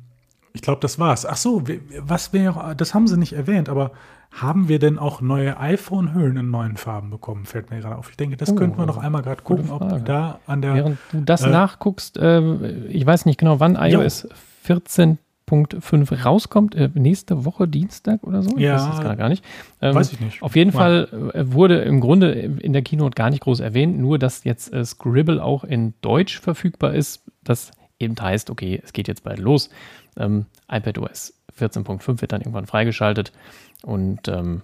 ich glaube, das war's. Ach so, was wir, das haben sie nicht erwähnt, aber haben wir denn auch neue iPhone-Hüllen in neuen Farben bekommen? Fällt mir gerade auf. Ich denke, das oh, könnten wir noch einmal gerade gucken, ob da an der. Während du das äh, nachguckst, äh, ich weiß nicht genau, wann iOS 14.5 rauskommt. Äh, nächste Woche Dienstag oder so? Ich ja, weiß das gar nicht. Ähm, weiß ich nicht. Auf jeden Mal. Fall äh, wurde im Grunde in der Keynote gar nicht groß erwähnt, nur dass jetzt äh, Scribble auch in Deutsch verfügbar ist. Das eben heißt, okay, es geht jetzt bald los. Ähm, iPadOS 14.5 wird dann irgendwann freigeschaltet. Und ähm,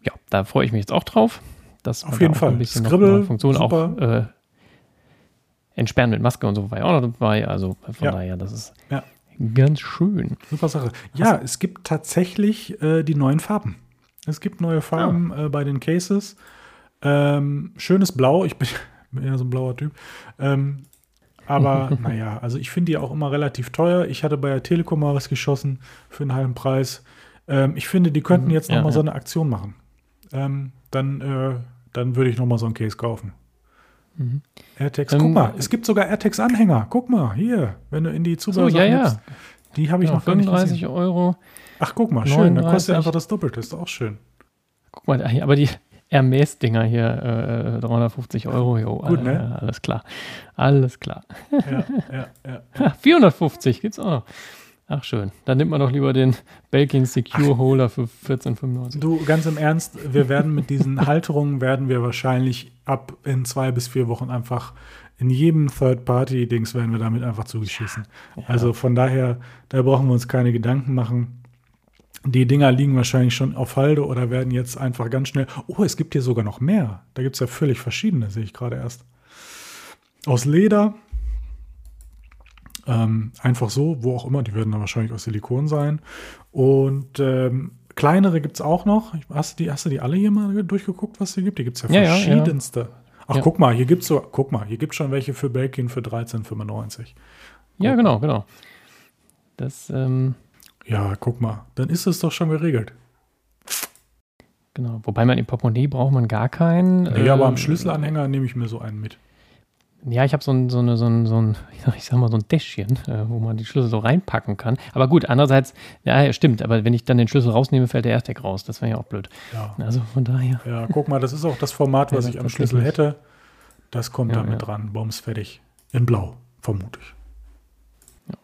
ja, da freue ich mich jetzt auch drauf. Dass Auf jeden Fall. Ein bisschen Scribble, Funktion auch äh, entsperren mit Maske und so war ja auch noch dabei. Also von ja. daher, das ist ja. ganz schön. Super Sache. Ja, Was? es gibt tatsächlich äh, die neuen Farben. Es gibt neue Farben ah. äh, bei den Cases. Ähm, schönes Blau. Ich bin ja so ein blauer Typ. Ähm, aber naja, also ich finde die auch immer relativ teuer. Ich hatte bei der Telekom mal was geschossen für einen halben Preis. Ähm, ich finde, die könnten mhm. jetzt noch ja, so eine Aktion machen. Ähm, dann, äh, dann würde ich noch mal so ein Case kaufen. Mhm. AirTags, ähm, guck mal, es gibt sogar AirTags-Anhänger. Guck mal, hier, wenn du in die Zubehör so, ja, ja. Die habe ich ja, noch gar nicht 35 Euro. Ach, guck mal, 39. schön. Da kostet einfach das Doppelte. Ist auch schön. Guck mal, aber die, Hermes-Dinger hier, äh, 350 Euro. Jo, Gut, ne? Alles klar. Alles klar. Ja, ja, ja. 450 gibt's auch noch. Ach schön. Dann nimmt man doch lieber den Belkin Secure Holder für 14,95. Du, ganz im Ernst, wir werden mit diesen Halterungen werden wir wahrscheinlich ab in zwei bis vier Wochen einfach in jedem Third-Party-Dings werden wir damit einfach zugeschissen. Ja. Also von daher, da brauchen wir uns keine Gedanken machen. Die Dinger liegen wahrscheinlich schon auf Halde oder werden jetzt einfach ganz schnell. Oh, es gibt hier sogar noch mehr. Da gibt es ja völlig verschiedene, sehe ich gerade erst. Aus Leder. Ähm, einfach so, wo auch immer. Die werden dann wahrscheinlich aus Silikon sein. Und ähm, kleinere gibt es auch noch. Hast du, die, hast du die alle hier mal durchgeguckt, was es hier gibt? Hier gibt es ja, ja verschiedenste. Ja, ja. Ach, guck mal, hier gibt es so, guck mal, hier gibt schon welche für Belkin für 13,95. Ja, genau, genau. Das, ähm, ja, guck mal, dann ist es doch schon geregelt. Genau, wobei man im Portemonnaie braucht man gar keinen. Nee, äh, aber am ähm, Schlüsselanhänger nehme ich mir so einen mit. Ja, ich habe so ein, so, eine, so, ein, so ein, ich sag mal, so ein Täschchen, äh, wo man die Schlüssel so reinpacken kann. Aber gut, andererseits, ja, stimmt, aber wenn ich dann den Schlüssel rausnehme, fällt der AirTag raus. Das wäre ja auch blöd. Ja. Also von daher. Ja, guck mal, das ist auch das Format, was ja, ich am Schlüssel hätte. Das kommt ja, da mit ja. dran. Bombs fertig. In Blau, vermute ich. Ja.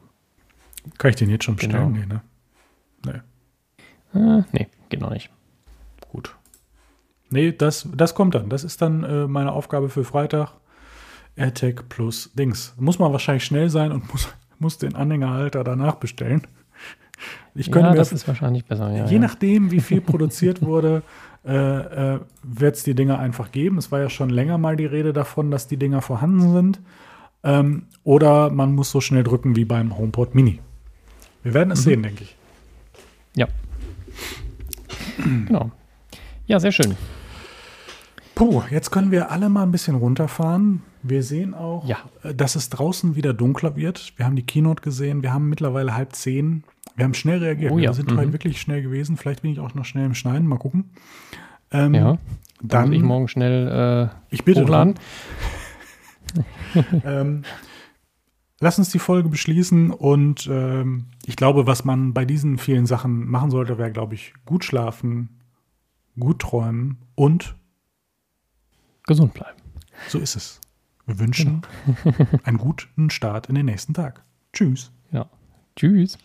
Kann ich den jetzt schon bestellen? Genau. Nee, ne? Nee. Äh, nee, geht noch nicht. Gut. Nee, das, das kommt dann. Das ist dann äh, meine Aufgabe für Freitag. AirTag plus Dings. Muss man wahrscheinlich schnell sein und muss, muss den Anhängerhalter danach bestellen. Ich könnte ja, mir, das ist wahrscheinlich besser. Ja, je ja. nachdem, wie viel produziert wurde, äh, äh, wird es die Dinger einfach geben. Es war ja schon länger mal die Rede davon, dass die Dinger vorhanden sind. Ähm, oder man muss so schnell drücken wie beim HomePod Mini. Wir werden es mhm. sehen, denke ich. Ja. Genau. Ja, sehr schön. Puh, jetzt können wir alle mal ein bisschen runterfahren. Wir sehen auch, ja. Äh, dass es draußen wieder dunkler wird. Wir haben die Keynote gesehen. Wir haben mittlerweile halb zehn. Wir haben schnell reagiert. Oh, ja. Wir sind mhm. heute wirklich schnell gewesen. Vielleicht bin ich auch noch schnell im Schneiden. Mal gucken. Ähm, ja. Dann muss ich morgen schnell äh, ich bitte hochladen. ähm, lass uns die Folge beschließen und ähm, ich glaube, was man bei diesen vielen Sachen machen sollte, wäre, glaube ich, gut schlafen, gut träumen und gesund bleiben. So ist es. Wir wünschen einen guten Start in den nächsten Tag. Tschüss. Ja. Tschüss.